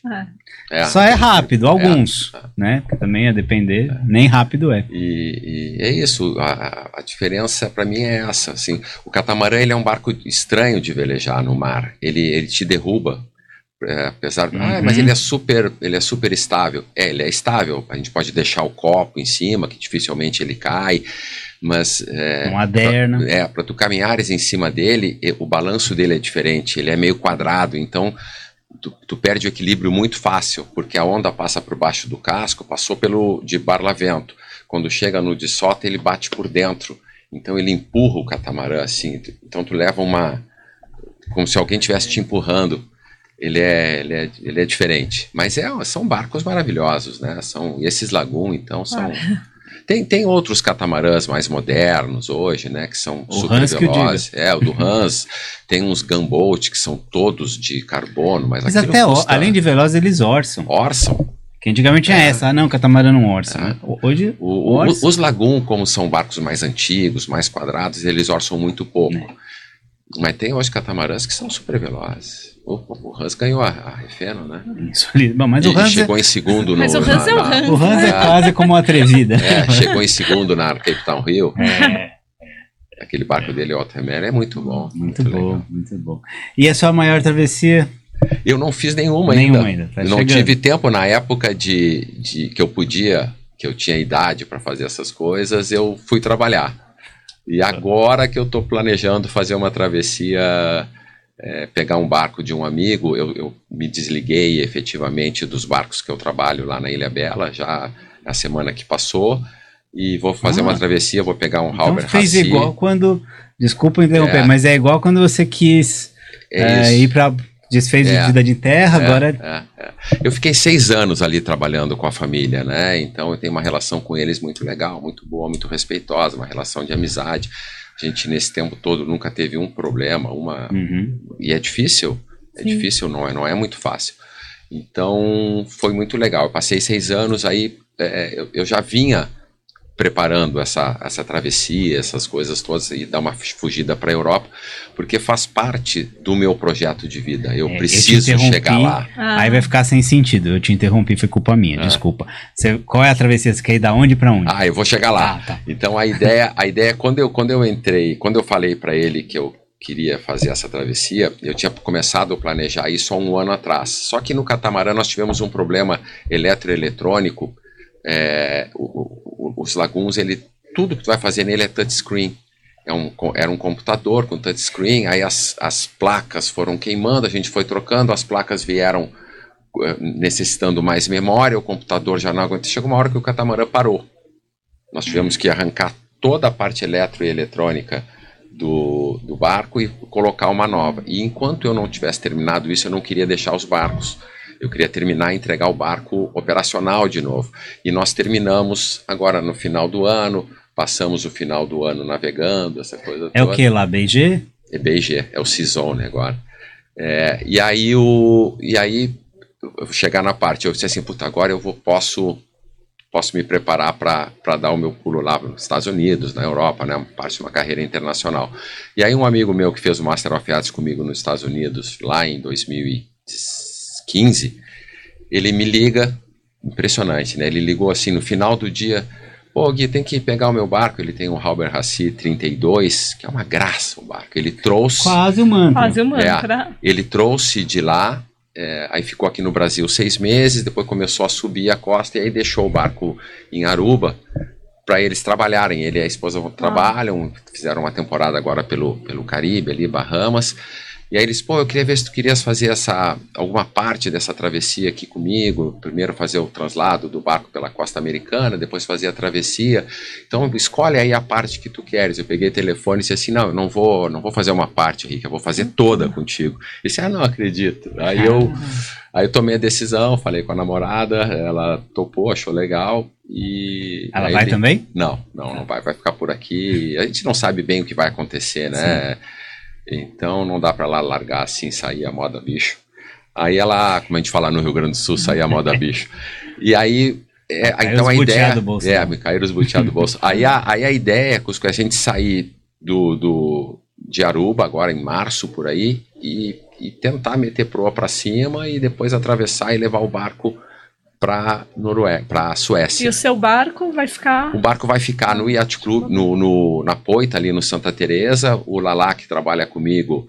É. É. Só é rápido, alguns, né? Porque também a depender, nem rápido é. E, e é isso, a, a diferença para mim é essa, assim, o catamarã ele é um barco estranho de velejar no mar, ele, ele te derruba, é, apesar, Uhum. ah, mas ele é super, ele é super estável, é, ele é estável, a gente pode deixar o copo em cima, que dificilmente ele cai, mas é, Um aderna. é, para tu caminhares em cima dele, o balanço dele é diferente, ele é meio quadrado, então tu, tu perde o equilíbrio muito fácil, porque a onda passa por baixo do casco, passou pelo de barlavento. Quando chega no de sota, ele bate por dentro. Então ele empurra o catamarã assim. Então tu leva uma como se alguém estivesse te empurrando. Ele é, ele é, ele é diferente. Mas é, são barcos maravilhosos, né? São, e esses Lagoon, então, são. Tem, tem outros catamarãs mais modernos hoje, né? Que são O super Hans velozes. É, o do Hans. tem uns gunboat que são todos de carbono, mas, Mas até, custa- além de veloz, eles orçam. Orçam. Que antigamente tinha É. essa, ah não, catamarã não orça. É. né? Hoje, O- o- orça. os Lagoon, como são barcos mais antigos, mais quadrados, eles orçam muito pouco. É. Mas tem hoje catamarãs que são super velozes. O, o Hans ganhou a, a Refeno, né? Isso ali. Bom, mas e o Hans, é, chegou em segundo no. Mas o Hans na- é o na- Hans. o Hans é É. quase como uma atrevida. É, chegou em segundo na Cape Town Rio. É, Aquele barco dele, o Altair, é muito bom. muito bom, legal. muito bom. E a sua maior travessia? Eu não fiz nenhuma, Nenhuma ainda. ainda, tá não chegando. tive tempo na época de, de que eu podia, que eu tinha idade para fazer essas coisas, eu fui trabalhar. E agora que eu estou planejando fazer uma travessia, é, pegar um barco de um amigo, eu, eu me desliguei efetivamente dos barcos que eu trabalho lá na Ilha Bela, já na semana que passou, e vou fazer Ah. uma travessia, vou pegar um Então Halber fez Hassi. igual quando. Desculpa interromper, É. mas é igual quando você quis É é, ir pra. Desfez É. de vida de terra, É, agora. é, é. Eu fiquei seis anos ali trabalhando com a família, né? Então eu tenho uma relação com eles muito legal, muito boa, muito respeitosa, uma relação de amizade. A gente nesse tempo todo nunca teve um problema, uma Uhum. e é difícil, é Sim. difícil, não é, não é muito fácil. Então foi muito legal. Eu passei seis anos aí, é, eu, eu já vinha preparando essa, essa travessia, essas coisas todas e dar uma fugida para a Europa, porque faz parte do meu projeto de vida. Eu É, eu te preciso interrompi. chegar lá. Ah, Aí vai ficar sem sentido. Eu te interrompi, foi culpa minha, Ah. desculpa. Você, qual é a travessia? Você quer ir da onde pra onde? Ah, eu vou chegar lá. Ah, tá. Então a ideia, a ideia quando eu quando eu entrei, quando eu falei para ele que eu queria fazer essa travessia, eu tinha começado a planejar isso há um ano atrás. Só que no catamarã nós tivemos um problema eletroeletrônico. É, o- o- os laguns, ele tudo que tu vai fazer nele é touchscreen. É um, era um computador com touchscreen, aí as, as placas foram queimando, a gente foi trocando, as placas vieram eh, necessitando mais memória, o computador já não aguenta. Chegou uma hora que o catamarã parou. Nós tivemos que arrancar toda a parte eletro e eletrônica do, do barco e colocar uma nova. E enquanto eu não tivesse terminado isso, eu não queria deixar os barcos. Eu queria terminar e entregar o barco operacional de novo. E nós terminamos agora no final do ano, passamos o final do ano navegando, essa coisa É toda. o que lá, BG? É BG, é o Seazone agora. É, e aí o e aí eu chegar na parte, eu disse assim, puta, agora eu vou posso posso me preparar para dar o meu pulo lá nos Estados Unidos, na Europa, né, parte de uma carreira internacional. E aí um amigo meu que fez o Master of Arts comigo nos Estados Unidos lá em 2015, ele me liga, impressionante, né? Ele ligou assim no final do dia. Pô, Gui, tem que pegar o meu barco. Ele tem um Halber Hassi 32, que é uma graça o barco. Ele trouxe. Quase um mantra. Quase o mantra. Ele trouxe de lá, é, aí ficou aqui no Brasil seis meses, depois começou a subir a costa e aí deixou o barco em Aruba para eles trabalharem. Ele e a esposa trabalham, fizeram uma temporada agora pelo, pelo Caribe, ali, Bahamas. E aí eles, pô, eu queria ver se tu querias fazer essa alguma parte dessa travessia aqui comigo. Primeiro fazer o translado do barco pela costa americana, depois fazer a travessia. Então escolhe aí a parte que tu queres. Eu peguei o telefone e disse assim, não, eu não vou, não vou fazer uma parte, Rick, eu vou fazer toda contigo. E disse, ah, não acredito. Aí eu, aí eu tomei a decisão, falei com a namorada, ela topou, achou legal. E Ela vai ele- também? Não, não, não vai, vai ficar por aqui. A gente não sabe bem o que vai acontecer, né? Então não dá pra lá largar assim, sair a moda bicho. Aí ela, como a gente fala no Rio Grande do Sul, sair a moda bicho. E aí, é, Caiu então os a ideia. do bolso, é, né? me caíram os buteados do bolso. Aí a, aí a ideia é é a gente sair do, do, de Aruba, agora em março por aí, e, e tentar meter proa pra cima e depois atravessar e levar o barco pra Noruega, pra Suécia. E o seu barco vai ficar. O barco vai ficar no Yacht Club, no, no- na Poita, ali no Santa Teresa. O Lala, que trabalha comigo,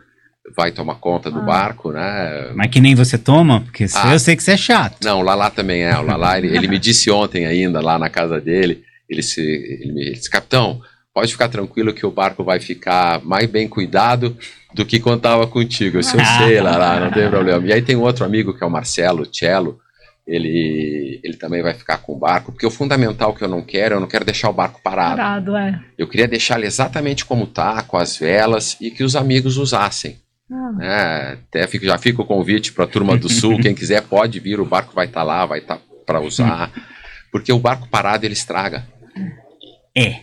vai tomar conta do Ah. barco, né? Mas que nem você toma, porque se- Ah. eu sei que você é chato. Não, o Lala também é. O Lala, ele, ele me disse ontem ainda, lá na casa dele, ele, se, ele me disse, capitão, pode ficar tranquilo que o barco vai ficar mais bem cuidado do que quando estava contigo. Eu eu sei, Lala, não tem problema. E aí tem outro amigo que é o Marcelo, Cello, ele, ele também vai ficar com o barco, porque o fundamental que eu não quero, eu não quero deixar o barco parado. Parado, é. Eu queria deixar ele exatamente como tá, com as velas, e que os amigos usassem. Ah, né? Até fico- já fica o convite para a turma do Sul, quem quiser pode vir, o barco vai estar lá, vai estar para usar. Porque o barco parado ele estraga. É.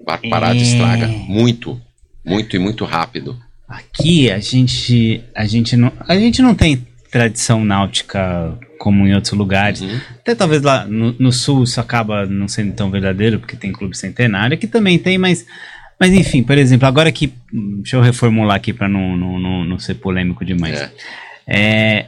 O barco parado É. estraga muito, muito e muito rápido. Aqui a gente, a gente não, a gente não tem tradição náutica como em outros lugares. Uhum. Até talvez lá no, no sul isso acaba não sendo tão verdadeiro, porque tem clube centenário, que também tem, mas, mas enfim, por exemplo, agora que. Deixa eu reformular aqui para não, não, não, não ser polêmico demais. É. É,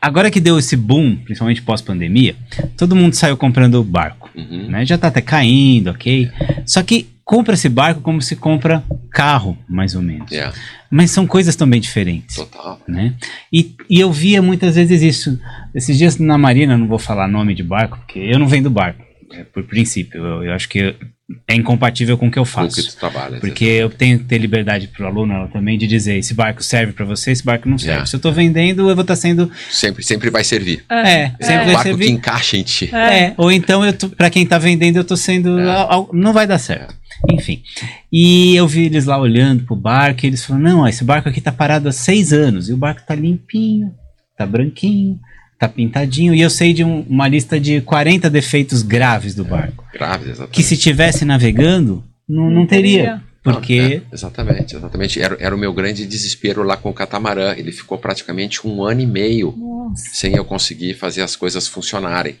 agora que deu esse boom, principalmente pós-pandemia, todo mundo saiu comprando barco. Uhum. né? Já tá até caindo, ok? Só que compra esse barco como se compra carro, mais ou menos. É, Mas são coisas também diferentes total. né? E, e eu via muitas vezes isso. Esses dias na Marina, não vou falar nome de barco, porque eu não vendo barco, é, por princípio. Eu, eu acho que é incompatível com o que eu Com o que faço. tu trabalha. Porque eu tenho que ter liberdade para o aluno também de dizer: esse barco serve para você, esse barco não serve. É. Se eu estou vendendo, eu vou estar sendo. Sempre, sempre vai servir. É, sempre o vai barco servir. que encaixa em ti. É, ou então pra quem tá vendendo, eu tô sendo. É. não vai dar certo. Enfim. E eu vi eles lá olhando pro barco e eles falaram: não, ó, esse barco aqui tá parado há seis anos. E o barco tá limpinho, tá branquinho, tá pintadinho. E eu sei de um- uma lista de 40 defeitos graves do barco. Grave, exatamente. Que se tivesse navegando, não, não teria. Porque. Não, é, exatamente, exatamente. Era, era o meu grande desespero lá com o catamarã. Ele ficou praticamente um ano e meio Nossa. sem eu conseguir fazer as coisas funcionarem.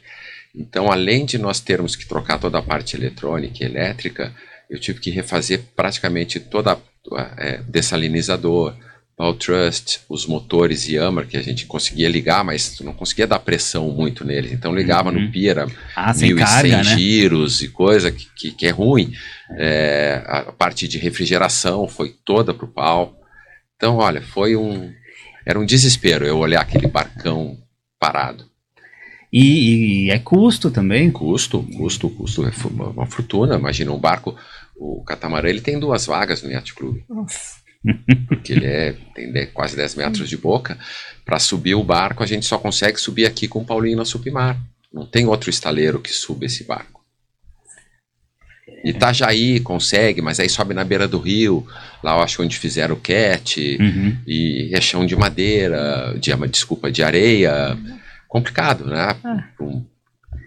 Então, além de nós termos que trocar toda a parte eletrônica e elétrica, eu tive que refazer praticamente toda a é, dessalinizador, Power Trust, os motores Yamaha que a gente conseguia ligar, mas não conseguia dar pressão muito neles. Então ligava Uhum. no Pira, Ah, sem 1.100 carga, né? giros e coisa que, que, que é ruim. É, a parte de refrigeração foi toda pro pau. Então, olha, foi um. Era um desespero eu olhar aquele barcão parado. E, e é custo também. Custo, custo, custo é uma fortuna. Imagina um barco, o catamarã ele tem duas vagas no Yacht Club, Nossa. porque ele é, tem de- quase 10 metros de boca. Para subir o barco, a gente só consegue subir aqui com o Paulinho na Supimar. Não tem outro estaleiro que suba esse barco. Itajaí consegue, mas aí sobe na beira do rio, lá eu acho onde fizeram o cat, Uhum. e é chão de madeira, de, desculpa, de areia. Complicado, né? Ah. Um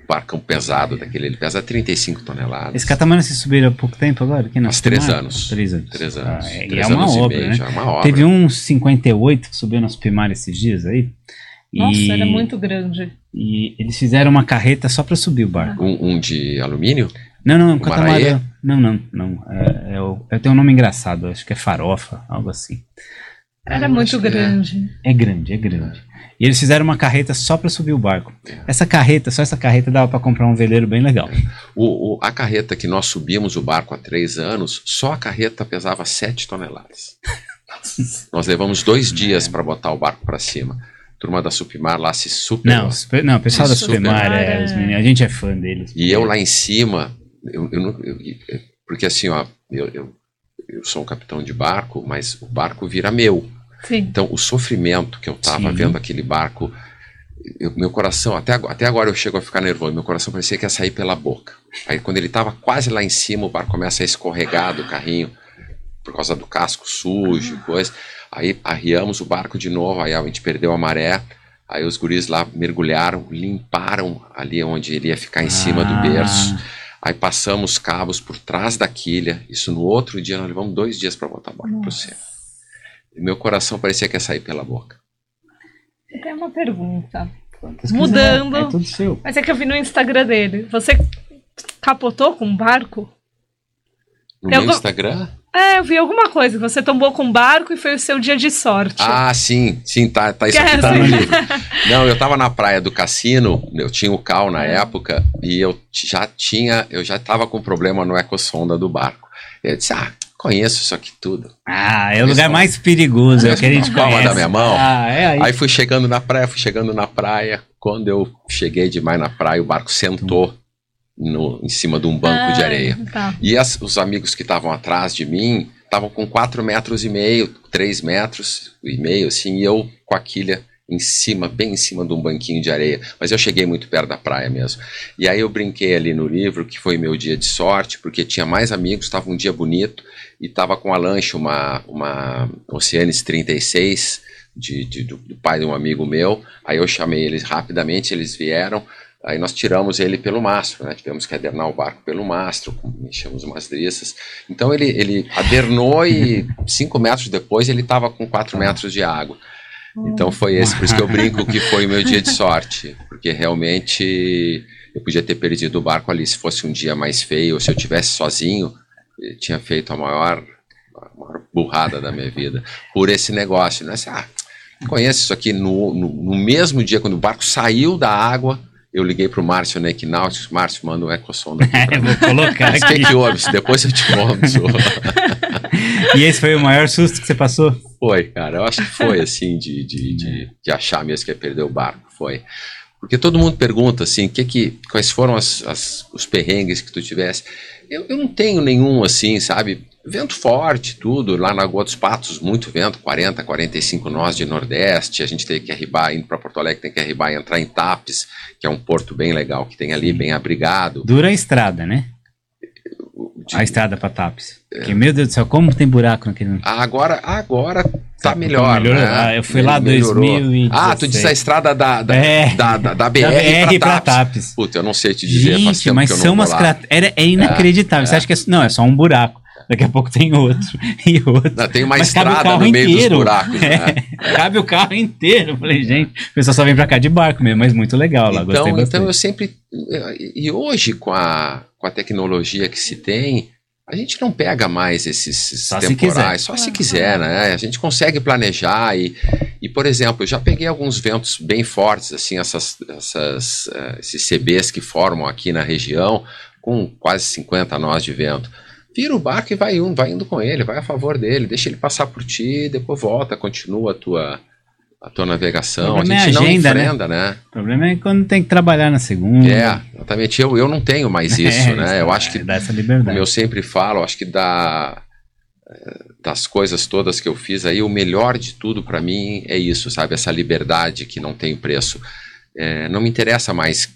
barcão pesado daquele, ele pesa 35 toneladas. Esse catamarã se subiram há pouco tempo agora? Aqui na Faz três anos. Três anos. Três anos. Ah, é, e Três é uma anos e obra, meio né? já, é uma obra. Teve um 58 que subiu na Supimar esses dias aí. Nossa, e, é muito grande. E eles fizeram uma carreta só pra subir o barco. Um, um de alumínio? Não, não, um catamarã. Não, não, não. É, é o- é, tem um nome engraçado, acho que é farofa, algo assim. Era eu muito acho que é. grande. É grande, é grande. E eles fizeram uma carreta só pra subir o barco. É. Essa carreta, só essa carreta dava pra comprar um veleiro bem legal. O, o- a carreta que nós subimos o barco há três anos, só a carreta pesava 7 toneladas. nós levamos dois dias para botar o barco para cima. Turma da Supimar lá se superou. Não, super- não, o pessoal da Supermar, é, é. os meninos, a gente é fã deles. E eu lá em cima, eu, eu eu- porque assim, ó, eu, eu, eu sou um capitão de barco, mas o barco vira meu. Sim. Então, o sofrimento que eu tava Sim. vendo aquele barco, eu- meu coração, até, agora- até agora eu chego a ficar nervoso, meu coração parecia que ia sair pela boca. Aí, quando ele tava quase lá em cima, o barco começa a escorregar do carrinho, por causa do casco sujo e coisa. Aí, arriamos o barco de novo, aí a gente perdeu a maré. Aí os guris lá mergulharam, limparam ali onde ele ia ficar em cima do Ah, berço. Aí passamos cabos por trás da quilha. Isso no outro dia, nós levamos dois dias para botar o barco pro céu. E meu coração parecia que ia sair pela boca. Eu tenho uma pergunta. quantas Mudando. quiser, É tudo seu. Mas é que eu vi no Instagram dele. Você capotou com um barco? No Eu meu go- Instagram? É, eu vi alguma coisa. Você tombou com um barco e foi o seu dia de sorte. Ah, sim, sim, tá, tá isso Que aqui é tá no livro. Não, eu tava na praia do cassino, eu tinha o cal na época e eu já tinha, eu já tava com problema no ecossonda do barco. Eu disse, ah, conheço isso aqui tudo. Ah, é o lugar mais perigoso, é o que a gente Palma conhece. da minha mão. Ah, é aí. Aí fui chegando na praia, fui chegando na praia. Quando eu cheguei demais na praia, o barco sentou no, em cima de um banco de Ah, areia. Tá. E as- os amigos que estavam atrás de mim estavam com 4 metros e meio, 3 metros e meio, assim, e eu com a quilha em cima, bem em cima de um banquinho de areia. Mas eu cheguei muito perto da praia mesmo. E aí eu brinquei ali no livro que foi meu dia de sorte, porque tinha mais amigos, estava um dia bonito, e estava com a lancha uma, uma Oceanis 36, de, de- do, do pai de um amigo meu. Aí eu chamei eles rapidamente, eles vieram. Aí nós tiramos ele pelo mastro, né? Tivemos que adernar o barco pelo mastro, mexemos umas driças. Então ele, ele adernou e cinco metros depois ele estava com quatro metros de água. Então foi esse, por isso que eu brinco que foi o meu dia de sorte, porque realmente eu podia ter perdido o barco ali se fosse um dia mais feio, ou se eu tivesse sozinho, eu tinha feito a maior, a maior burrada da minha vida por esse negócio, né? Assim, ah, conheço isso aqui no, no, no mesmo dia quando o barco saiu da água, eu liguei pro Márcio na Equinautics, Márcio, manda um ecossonda aqui pra É, mim. vou colocar Mas o que aqui. que houve? Depois eu te conto. E esse foi o maior susto que você passou? Foi, cara. Eu acho que foi assim de, de, de, de achar mesmo que ia perder o barco. Foi. Porque todo mundo pergunta assim, que que, quais foram as, as- os perrengues que tu tivesse. Eu, eu não tenho nenhum assim, sabe? Vento forte, tudo. Lá na Lagoa dos Patos, muito vento, 40, 45 nós de Nordeste. A gente tem que arribar, indo para Porto Alegre, tem que arribar e entrar em Tapes, que é um porto bem legal que tem ali, bem abrigado. Dura a estrada, né? De- A estrada pra Tapes. Porque, meu Deus do céu, como tem buraco naquele. Agora, agora tá Tá, melhor, melhorou. né? Ah, eu fui lá Melhorou. 2016. Ah, tu disse a estrada da, da, É. da, da, da BR, BR pra pra Tapes. Tapes. Puta, eu não sei te dizer, Gente, mas são umas vou lá. crateras. É, inacreditável. Você acha que é, não, é só um buraco. Daqui a pouco tem outro e outro. Não, tem uma Mas estrada no meio inteiro. dos buracos, né? É, cabe o carro inteiro. Eu falei, gente, o pessoal só vem pra cá de barco mesmo, mas muito legal lá. Então, então eu sempre. E hoje, com a, com a tecnologia que se tem, a gente não pega mais esses Só se temporais, só se quiser, né? A gente consegue planejar e, e, por exemplo, eu já peguei alguns ventos bem fortes, assim, essas, essas, eh, esses CBs que formam aqui na região, com quase 50 nós de vento. Vira o barco e vai, um, vai indo com ele, vai a favor dele, deixa ele passar por ti, depois volta, continua a tua, a tua navegação. O A é gente a não agenda, né? né? O problema é quando tem que trabalhar na segunda. É, exatamente. Eu, eu não tenho mais isso, É, né? Eu acho que, Dá essa como liberdade. eu sempre falo, acho que da, eh, das coisas todas que eu fiz aí, o melhor de tudo para mim é isso, sabe? Essa liberdade que não tem preço. É, não me interessa mais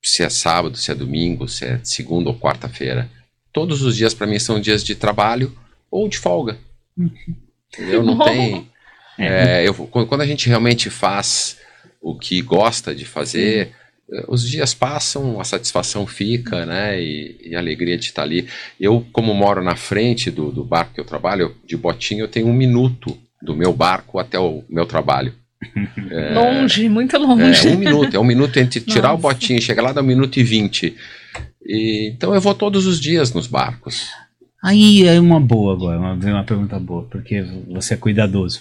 se é sábado, se é domingo, se é segunda ou quarta-feira. Todos os dias para mim são dias de trabalho ou de folga. Eu não tenho. É, É, eu, quando a gente realmente faz o que gosta de fazer, eh, os dias passam, a satisfação fica, né? E, e a alegria de estar ali. Eu, como moro na frente do, do barco que eu trabalho, de botinho, eu tenho um minuto do meu barco até o meu trabalho. Longe, muito É, longe. um minuto, é um minuto entre tirar o Nossa. botinho e chegar lá dá um minuto e vinte. E, então eu vou todos os dias nos barcos. Aí é uma boa agora, uma, uma pergunta boa, porque você é cuidadoso.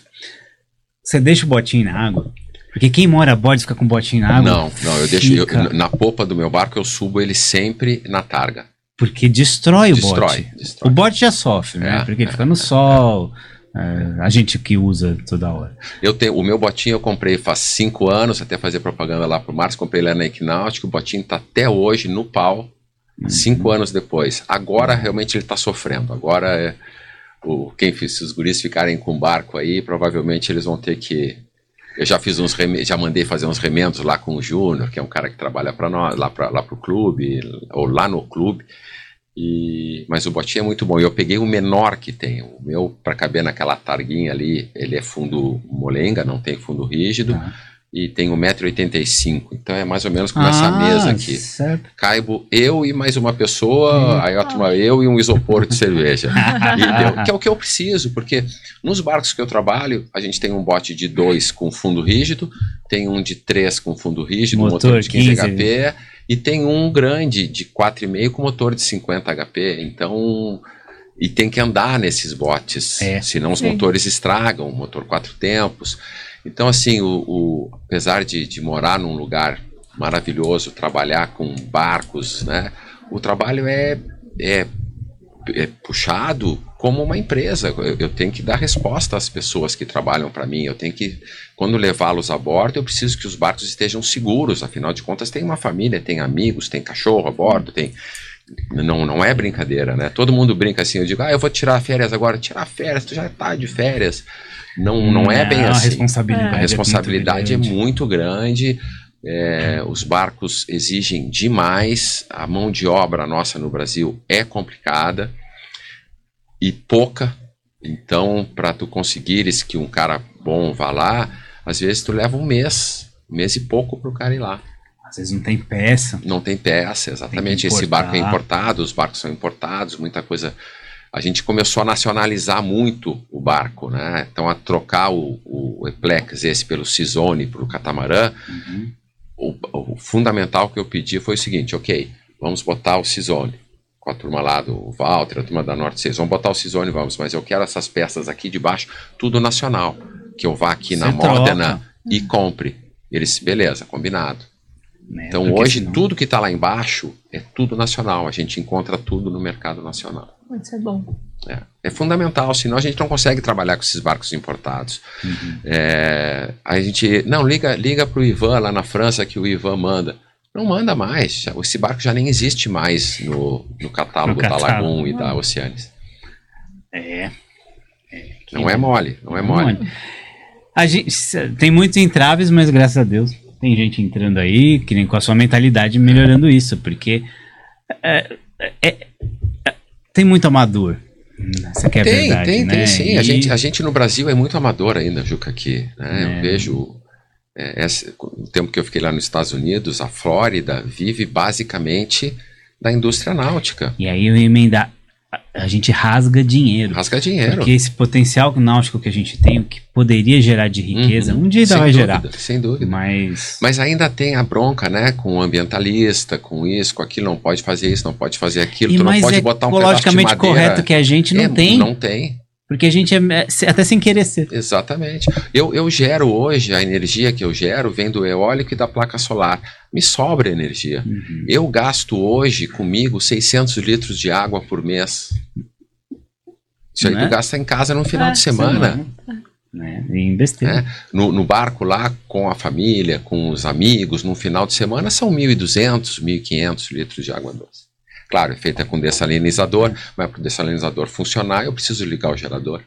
Você deixa o botinho na água? Porque quem mora a bordo fica com o botinho na água. Não, não, eu deixo. eu- na popa do meu barco eu subo ele sempre na targa. Porque destrói o Destrói, bote. destrói. O bote já sofre, né? É, Porque ele fica no sol. é, a gente que usa toda hora. Eu tenho, o meu botinho eu comprei faz cinco anos, até fazer propaganda lá pro Marcos, comprei lá na Equinautic, o botinho tá até hoje no pau, cinco anos depois. Agora realmente ele tá sofrendo. Agora é o quem se os guris ficarem com o barco aí, provavelmente eles vão ter que eu já fiz uns reme- já mandei fazer uns remendos lá com o Júnior, que é um cara que trabalha para nós, lá para lá pro clube, ou lá no clube. E, mas o botinho é muito bom. Eu peguei o menor que tem. O meu, para caber naquela targuinha ali, ele é fundo molenga, não tem fundo rígido. Tá. E tem 1,85m. Então é mais ou menos como essa mesa aqui. Ah, Certo. Caibo eu e mais uma pessoa, aí ótimo, eu e um isopor de cerveja. E deu- que é o que eu preciso, porque nos barcos que eu trabalho, a gente tem um bote de 2 com fundo rígido, tem um de 3 com fundo rígido, Motor motor de 15, 15. HP, e tem um grande de 4,5 com motor de 50 HP. Então, e tem que andar nesses botes, É. senão os Sim. motores estragam, o motor quatro tempos. Então, assim, o, o- apesar de, de morar num lugar maravilhoso, trabalhar com barcos, né? O trabalho é, é, é puxado como uma empresa. Eu, eu tenho que dar resposta às pessoas que trabalham para mim. Eu tenho que, quando levá-los a bordo, eu preciso que os barcos estejam seguros. Afinal de contas, tem uma família, tem amigos, tem cachorro a bordo, tem não, não é brincadeira, né? Todo mundo brinca assim, eu digo, ah, eu vou tirar férias agora. Tirar férias, tu já tá de férias. Não, não é bem a assim. responsabilidade, A responsabilidade é muito muito grande. é, os barcos exigem demais. A mão de obra nossa no Brasil é complicada e pouca. Então, para tu conseguires que um cara bom vá lá, às vezes tu leva um mês, um mês e pouco para o cara ir lá. Às vezes não tem peça. Não tem peça, exatamente. Tem Esse barco é importado, os barcos são importados, muita coisa. A gente começou a nacionalizar muito o barco, né? Então, a trocar o, o Eplex, esse pelo Cisone, para o catamarã, Uhum. o, o fundamental que eu pedi foi o seguinte: ok, vamos botar o Cisone. Com a turma lá do Walter, a turma da Norte 6, vamos botar o Cisone, vamos, mas eu quero essas peças aqui de baixo, tudo nacional. Que eu vá aqui na Você troca. Modena e compre. Eles, beleza, combinado. Né? Então Porque hoje senão- tudo que está lá embaixo é tudo nacional. A gente encontra tudo no mercado nacional. Pode ser bom. É, é fundamental, senão a gente não consegue trabalhar com esses barcos importados. Uhum. É, a gente não liga liga para o Ivan lá na França que o Ivan manda. Não manda mais. Esse barco já nem existe mais no, no catálogo No da. Lagoon e da Oceanes. É. que Não é mole, não é mole. A gente, tem muitos entraves, mas graças a Deus tem gente entrando aí, que nem com a sua mentalidade melhorando isso, porque é, é- é- tem muito amador. Essa que é a tem, verdade, tem, né? tem sim. E- A, gente, a gente no Brasil é muito amador ainda, Juca, aqui. né? É. Eu vejo. é, esse- o tempo que eu fiquei lá nos Estados Unidos, a Flórida vive basicamente da indústria náutica. E aí eu emendar. A, gente rasga dinheiro. Rasga dinheiro. Porque esse potencial náutico que a gente tem, o que poderia gerar de riqueza, Uhum. um dia ainda Sem vai dúvida, gerar. Sem dúvida. Mas. Mas ainda tem a bronca, né? Com o ambientalista, com isso, com aquilo, não pode fazer isso, não pode fazer aquilo, E tu não pode botar um pedaço de madeira. correto que a gente não É, tem. Não tem, Porque a gente é é, até sem querer ser. exatamente. Eu, eu gero hoje, a energia que eu gero vem do eólico e da placa solar. Me sobra energia. Uhum. Eu gasto hoje comigo 600 litros de água por mês. Isso aí Né? tu gasta em casa no final É, de semana. Né? E besteira. É. No, no barco lá, com a família, com os amigos, no final de semana, são 1.200, 1.500 litros de água doce. Claro, é feita com dessalinizador, mas para o dessalinizador funcionar, eu preciso ligar o gerador.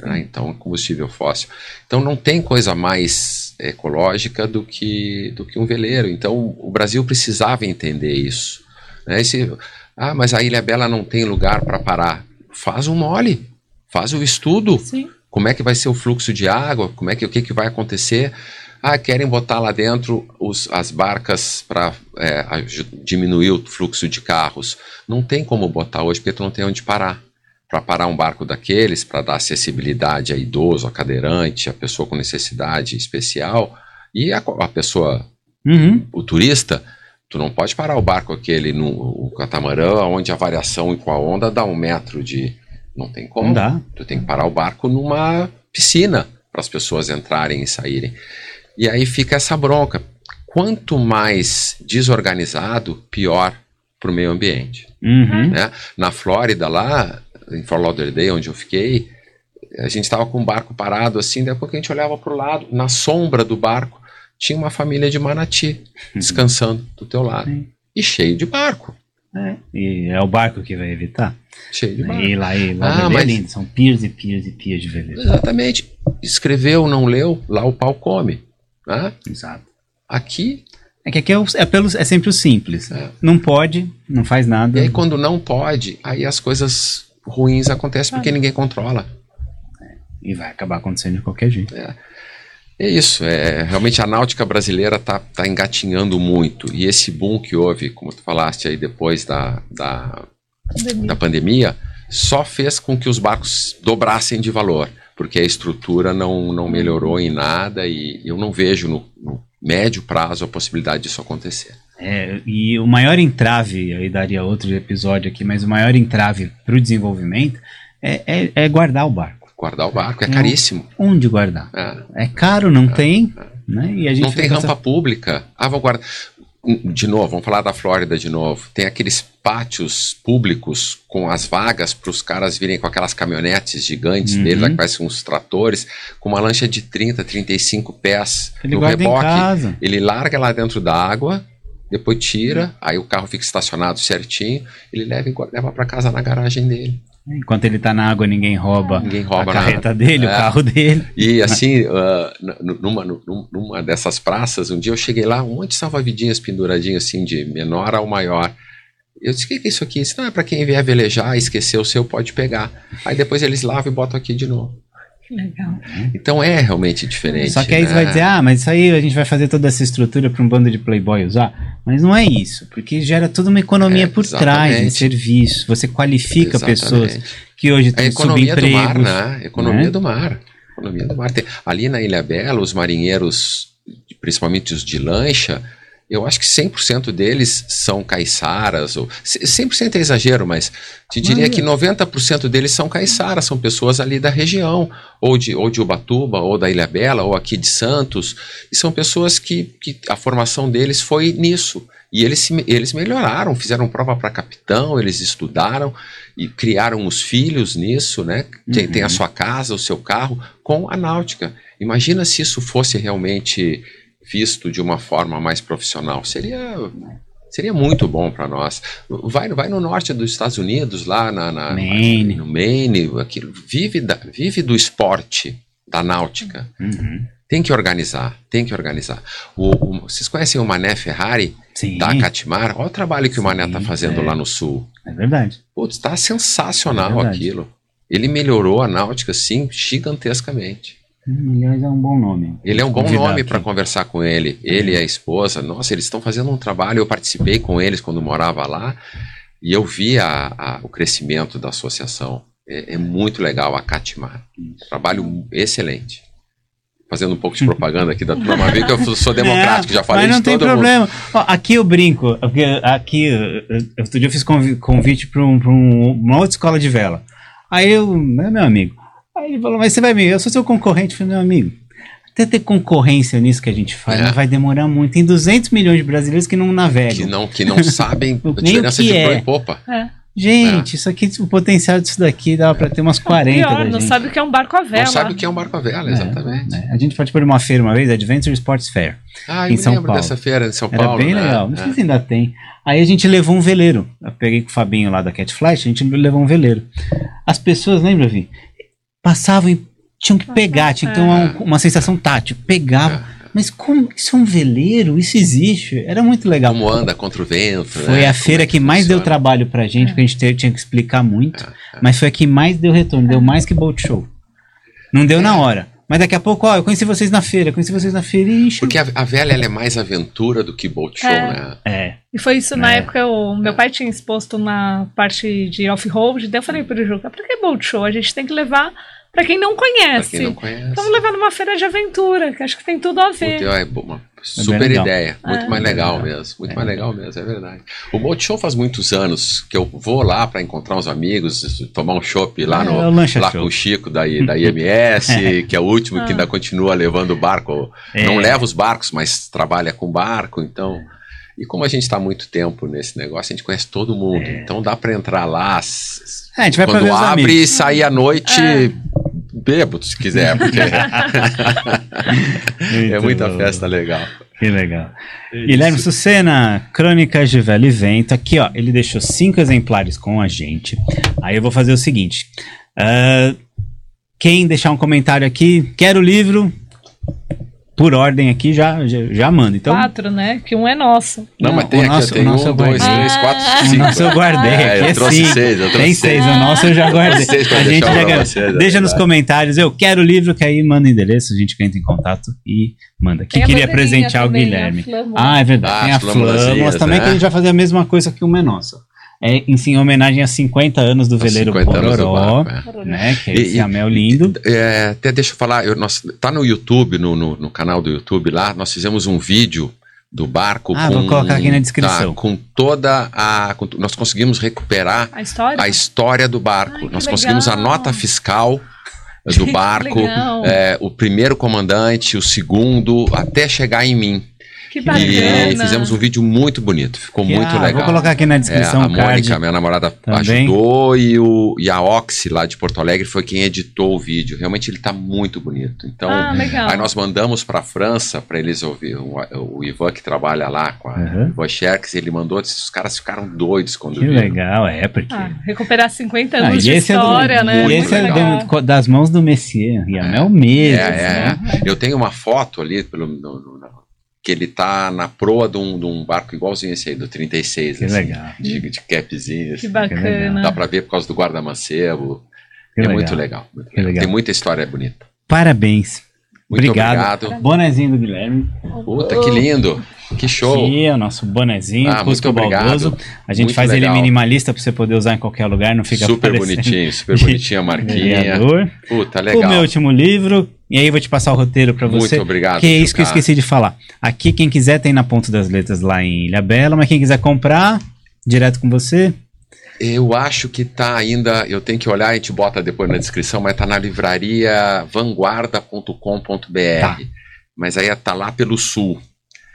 né? Então, combustível fóssil. Então, não tem coisa mais ecológica do que, do que um veleiro. Então, o Brasil precisava entender isso. Né? Esse, ah, mas a Ilha Bela não tem lugar para parar. Faz um mole, faz o estudo Sim. como é que vai ser o fluxo de água, como é que o que, que vai acontecer. Ah, querem botar lá dentro os, as barcas para diminuir o fluxo de carros. Não tem como botar hoje porque tu não tem onde parar. Para parar um barco daqueles, para dar acessibilidade a idoso, a cadeirante, a pessoa com necessidade especial e a, a pessoa, Uhum. o turista, tu não pode parar o barco aquele no o catamarã, onde a variação com a onda dá um metro de. Não tem como. Não dá. Tu tem que parar o barco numa piscina para as pessoas entrarem e saírem. E aí fica essa bronca. Quanto mais desorganizado, pior para o meio ambiente. Uhum. Né? Na Flórida, lá, em Fort Lauderdale, onde eu fiquei, a gente estava com um barco parado assim, daí a pouco a gente olhava para o lado, na sombra do barco, tinha uma família de manati descansando do teu lado. Sim. E cheio de barco. É, e é o barco que vai evitar. Cheio de barco. E lá, e lá Ah, é mas- lindo, são piers e piers e piers de veleiro. Exatamente. Escreveu, não leu, lá o pau come. Exato. Aqui, É que aqui é, o- é pelo, é sempre o simples. É. Não pode, não faz nada. e aí quando não pode, aí as coisas ruins acontecem porque ninguém controla. E vai acabar acontecendo de qualquer jeito. É isso, é, realmente a náutica brasileira tá, tá engatinhando muito. E esse boom que houve, como tu falaste aí depois da, da, Pandemia. da pandemia, só fez com que os barcos dobrassem de valor, porque a estrutura não, não melhorou em nada e eu não vejo no, no médio prazo a possibilidade disso acontecer. É, e o maior entrave, aí daria outro episódio aqui, mas o maior entrave para o desenvolvimento é, é- é guardar o barco. Guardar o barco é caríssimo. Onde guardar? É. É caro, não tem, né? E a gente Não tem rampa pública. Ah, vou guardar. De novo, vamos falar da Flórida de novo. Tem aqueles pátios públicos com as vagas para os caras virem com aquelas caminhonetes gigantes Uhum. deles, lá que parecem uns tratores, com uma lancha de 30, 35 pés Ele no reboque. Ele larga lá dentro da água, depois tira, aí o carro fica estacionado certinho, ele leva, leva para casa na garagem dele. Enquanto ele tá na água, ninguém rouba, Ninguém rouba a carreta nada. dele, o É. carro dele. E assim, n- numa, num- numa dessas praças, um dia eu cheguei lá, um monte de salva-vidinhas penduradinhas assim, de menor ao maior. Eu disse, o que que é isso aqui? Isso não é para quem vier velejar, esquecer o seu, pode pegar. Aí depois eles lavam e botam aqui de novo. Que legal. Então é realmente diferente. Só que aí né? você vai dizer, ah, mas isso aí a gente vai fazer toda essa estrutura para um bando de playboy usar. Mas não é isso, porque gera toda uma economia É, por trás, exatamente. serviço. Você qualifica Exatamente. pessoas que hoje A têm economia do mar, subempregos. né? Economia né? do mar. Economia do mar. Tem- ali na Ilha Bela, os marinheiros, principalmente os de lancha, eu acho que 100% deles são caiçaras. Ou, c- 100% é exagero, mas te diria Mas- que 90% deles são caiçaras, são pessoas ali da região, ou de, ou de Ubatuba, ou da Ilha Bela, ou aqui de Santos. E são pessoas que, que a formação deles foi nisso. E eles, se- eles melhoraram, fizeram prova para capitão, eles estudaram e criaram os filhos nisso, né? Tem, Uhum. tem a sua casa, o seu carro, com a náutica. Imagina se isso fosse realmente visto de uma forma mais profissional. Seria, seria muito bom para nós. Vai, vai no norte dos Estados Unidos, lá na, na- Maine. no Maine, aquilo, vive, da, vive do esporte, da náutica. Uhum. Tem que organizar, tem que organizar. O- o- vocês conhecem o Mané Ferrari, Sim, da Catimar? Olha o trabalho que o Mané Sim, está fazendo é. lá no sul. é verdade. Putz, tá sensacional É verdade. aquilo. Ele melhorou a náutica, sim, gigantescamente. Aliás, é um bom nome. Ele é um bom nome para conversar com ele. Ele e a esposa, nossa, eles estão fazendo um trabalho. Eu participei com eles quando morava lá e eu vi a- a- o crescimento da associação. É, é muito legal a Catimar. Trabalho excelente. Fazendo um pouco de propaganda aqui da turma, que eu sou democrático, já falei mas não de tem problema. Ó, aqui eu brinco, porque aqui, eu- eu- outro dia eu fiz convi- convite para um, pra um- uma outra escola de vela. Aí eu, é meu amigo. Aí ele falou, mas você vai me, eu sou seu concorrente. Eu falei, meu amigo, até ter concorrência nisso que a gente faz, É. não vai demorar muito. Tem 200 milhões de brasileiros que não navegam. Que não, que não sabem a diferença que de é. e popa. É. Gente, isso aqui, o potencial disso daqui dava para ter umas 40 Pior, da não gente. sabe o que é um barco à vela. Não sabe o que é um barco à vela, exatamente. É, A gente participou de uma feira uma vez, Adventure Sports Fair. Ah, Em eu me São lembro Paulo. dessa feira em São Era Paulo. bem né? legal. Não sei É. se ainda tem. Aí a gente levou um veleiro. Eu peguei com o Fabinho lá da Catflight, a gente levou um veleiro. As pessoas, lembra, Vi? Passavam e tinham que pegar, tinha que ter uma, uma sensação tátil. Pegavam. Mas como? Isso é um veleiro? Isso existe? Era muito legal. Como anda contra o vento. Foi né? a feira é que, mais deu trabalho pra gente, porque a gente te- tinha que explicar muito. É, Mas foi a que mais deu retorno, deu mais que Boat Show. Não deu na hora. Mas daqui a pouco, ó, eu conheci vocês na feira, conheci vocês na feira e enche. Porque a, a velha ela é mais aventura do que boat show, É. né? É. E foi isso na É. época, o meu pai tinha exposto na parte de off-road, daí eu falei pro Juca, pra que boat show? A gente tem que levar Pra quem não Pra conhece. quem não conhece. Vamos levar numa feira de aventura, que acho que tem tudo a ver. Puta, é uma super legal. ideia. Muito É. mais legal mesmo. Muito É. mais legal mesmo, é verdade. O Multishow faz muitos anos que eu vou lá para encontrar uns amigos, tomar um chopp lá, É, no, lá show. com o Chico da, da IMS, que é o último que ainda continua levando o barco. É. Não leva os barcos, mas trabalha com barco, então. E como a gente está há muito tempo nesse negócio, a gente conhece todo mundo. Então dá para entrar lá. É, a gente vai quando abre e sair à noite. É. Bêbado, se quiser, porque é muita bom. festa legal. Que legal. Guilherme Sucena, Crônicas de Velho e Vento. Aqui, ó, ele deixou cinco exemplares com a gente. Aí eu vou fazer o seguinte. ah, quem deixar um comentário aqui, quer o livro, por ordem aqui, já, já, já manda. Então, Quatro, né? Que um é nosso. Não, Não, mas tem o aqui, nosso- eu tenho o nosso um, eu dois, guardei. três, quatro, Ah. o cinco. nosso eu guardei. É, aqui eu é trouxe cinco. seis, eu trouxe Tem seis. seis, o nosso eu já guardei. Seis pra a gente já- vocês, é deixa nos verdade. comentários, eu quero o livro, que aí manda o endereço, a gente entra em contato e manda. Que Tem queria presentear o também, Guilherme. a flâmula. Ah, é verdade. Ah, Tem a as flâmulas, Flâmulas também, né? que a gente vai fazer a mesma coisa que uma é nossa. É em, em homenagem a 50 anos do veleiro 50 anos do Pororó, barco, é. né? Que é E- esse e- anel lindo. É, até deixa eu falar, eu, nós, tá no YouTube, no, no, no canal do YouTube lá, nós fizemos um vídeo do barco Ah, vou colocar aqui na descrição. tá, com toda a. com- nós conseguimos recuperar A história? a história do barco. Ai, nós conseguimos a legal. nota fiscal do barco, legal. é, o primeiro comandante, o segundo, até chegar em mim. Que bacana. E fizemos um vídeo muito bonito, ficou Que, muito ah, legal. Vou colocar aqui na descrição É, a card. Mônica, minha namorada, Também. ajudou e, o, e a Oxy lá de Porto Alegre foi quem editou o vídeo. Realmente ele tá muito bonito. Então, Ah, legal. aí nós mandamos para a França para eles ouvir. O, o Ivan que trabalha lá com a Uhum. Ivan Sherks, ele mandou, disse, os caras ficaram doidos quando Que viram. legal, é, porque... Ah, recuperar 50 Ah, anos e de história, é do, né? e esse é do- das mãos do Messier, e é, o mesmo. É, é, né? é. Eu tenho uma foto ali pelo, no- no- no- que ele tá na proa de um, de um barco igualzinho esse aí, do 36. Que assim, legal. De, de capzinho. Que assim. bacana. Dá pra ver por causa do guarda-mancebo. Que é legal. muito legal. muito Que legal. legal. Tem muita história bonita. Parabéns. Muito Obrigado. obrigado. Bonezinho do Guilherme. Puta, que lindo. Que show. Aqui é o nosso bonezinho, Ah, Cusco muito obrigado. Baldoso. A gente Muito faz legal. ele minimalista pra você poder usar em qualquer lugar, não fica super bonitinho, super bonitinha a marquinha. Puta, O legal. meu último livro, e aí eu vou te passar o roteiro Muito você. obrigado. Que é isso que eu esqueci de falar. Aqui, quem quiser, tem na ponta das letras lá em Ilha Bela, mas quem quiser comprar, direto com você. Eu acho que tá ainda. Eu tenho que olhar, a gente bota depois na descrição, mas tá na livraria vanguarda.com.br. Tá. Mas aí tá lá pelo sul.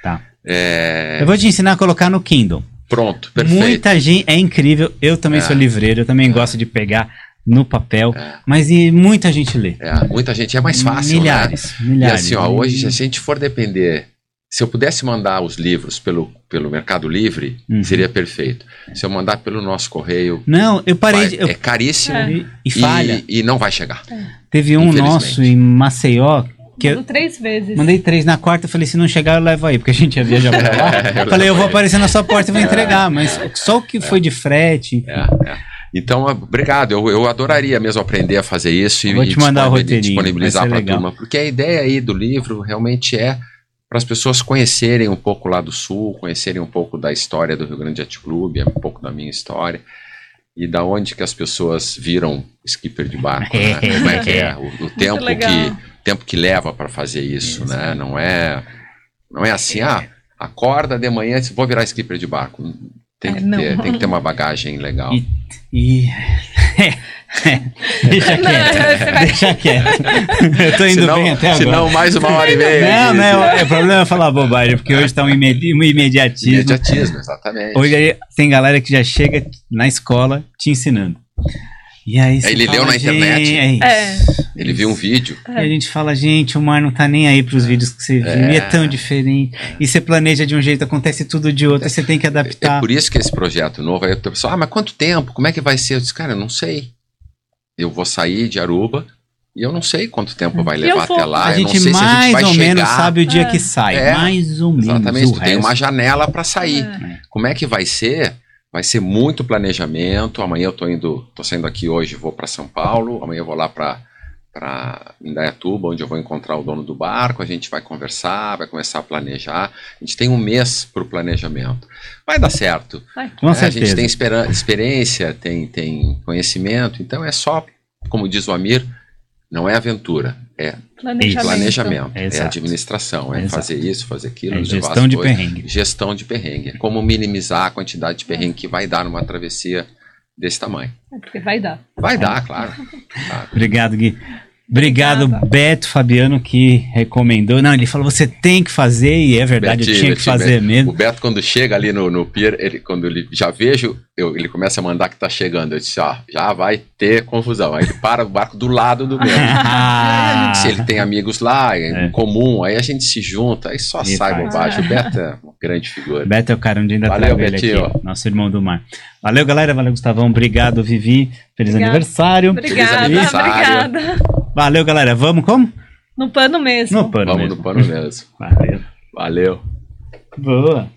Tá. É, Eu vou te ensinar a colocar no Kindle. Pronto, perfeito. Muita gente, é incrível. Eu também É. sou livreiro, eu também gosto de pegar no papel, É. mas e muita gente lê. É, muita gente é mais fácil. Milhares, Né? milhares. E assim, ó, hoje, se a gente for depender. Se eu pudesse mandar os livros pelo, pelo Mercado Livre, Uhum. seria perfeito. Se eu mandar pelo nosso correio, Não, eu parei vai- de. eu- é caríssimo É. e, e falha. e, e não vai chegar. Teve um nosso em Maceió que eu Mandou três vezes. mandei três na quarta. Eu falei, se não chegar, eu levo aí, porque a gente ia viajar pra lá. É, eu falei, eu vou aparecer na sua porta e vou entregar, mas só o que foi de frete. É, é. Então, obrigado. Eu, eu adoraria mesmo aprender a fazer isso e, Vou te mandar o disponibil- roteirinho, disponibilizar para a turma. Porque a ideia aí do livro realmente é para as pessoas conhecerem um pouco lá do Sul, conhecerem um pouco da história do Rio Grande Yacht Club, é um pouco da minha história. E da onde que as pessoas viram skipper de barco, né? Como é que é? O, o tempo que tempo que leva para fazer isso, né? Não é não é assim, ah, acorda de manhã e vou virar skipper de barco. Tem É, que, não. ter, tem que ter uma bagagem legal. E- E. deixa Não, quieto. vai- Deixa quieto. Eu tô indo senão, bem até agora. senão mais uma hora e meia. Não, não, é, o problema é falar bobagem, porque hoje tá um, imedi um imediatismo. Imediatismo, exatamente. Hoje aí tem galera que já chega na escola te ensinando. E aí você Ele fala, leu na "Gente, internet?" É isso. É. Ele viu um vídeo. E a gente fala, gente, o mar não tá nem aí pros vídeos que você viu, e é É. tão diferente. E você planeja de um jeito, acontece tudo de outro, aí você tem que É adaptar. por isso que esse projeto novo, aí a pessoa, ah, mas quanto tempo? Como é que vai ser? Eu disse, cara, eu não sei. Eu vou sair de Aruba e eu não sei quanto tempo vai E levar até lá. a eu não gente sei se a mais gente vai ou chegar. menos sabe o dia É. que sai. É. mais ou menos. Exatamente, o tu tem uma resto- janela para sair. É. Como é que vai ser? Vai ser muito planejamento. Amanhã eu tô indo, tô saindo aqui hoje, vou para São Paulo. Amanhã eu vou lá para para Indaiatuba, onde eu vou encontrar o dono do barco. A gente vai conversar, vai começar a planejar. A gente tem um mês para o planejamento. Vai dar certo. Com? A certeza. gente tem experiência, tem, tem conhecimento. Então é só, como diz o Amir, Não é aventura, é Planejamento. planejamento, é Exato. administração, é Exato. fazer isso, fazer aquilo, É gestão as de coisas. perrengue. Gestão de perrengue. É como minimizar a quantidade de perrengue que vai dar numa travessia desse tamanho. É porque vai dar. Vai dar, claro. Claro. Obrigado, Gui. Obrigado, Obrigada. Beto Fabiano, que recomendou. Não, ele falou: você tem que fazer, e é verdade, eu Betinho, tinha que Betinho, fazer Betinho. mesmo. O Beto, quando chega ali no, no pier, ele, quando ele já vejo, eu- ele começa a mandar que tá chegando. Eu disse, ó, já vai ter confusão. Aí ele para o barco do lado do meu. Ah, Se ele tem amigos lá, em É. comum, aí a gente se junta, aí só E sai faz. bobagem. O Beto é uma grande figura. Beto é o cara onde ainda Valeu, Betinho. aqui, nosso irmão do mar. Valeu, galera. Valeu, Gustavão. Obrigado, Vivi. Feliz Obrigada. aniversário. Obrigada, aniversário. obrigada. Valeu, galera. Vamos como? No pano mesmo. No pano Vamos mesmo. no pano mesmo. Valeu. Valeu. Boa.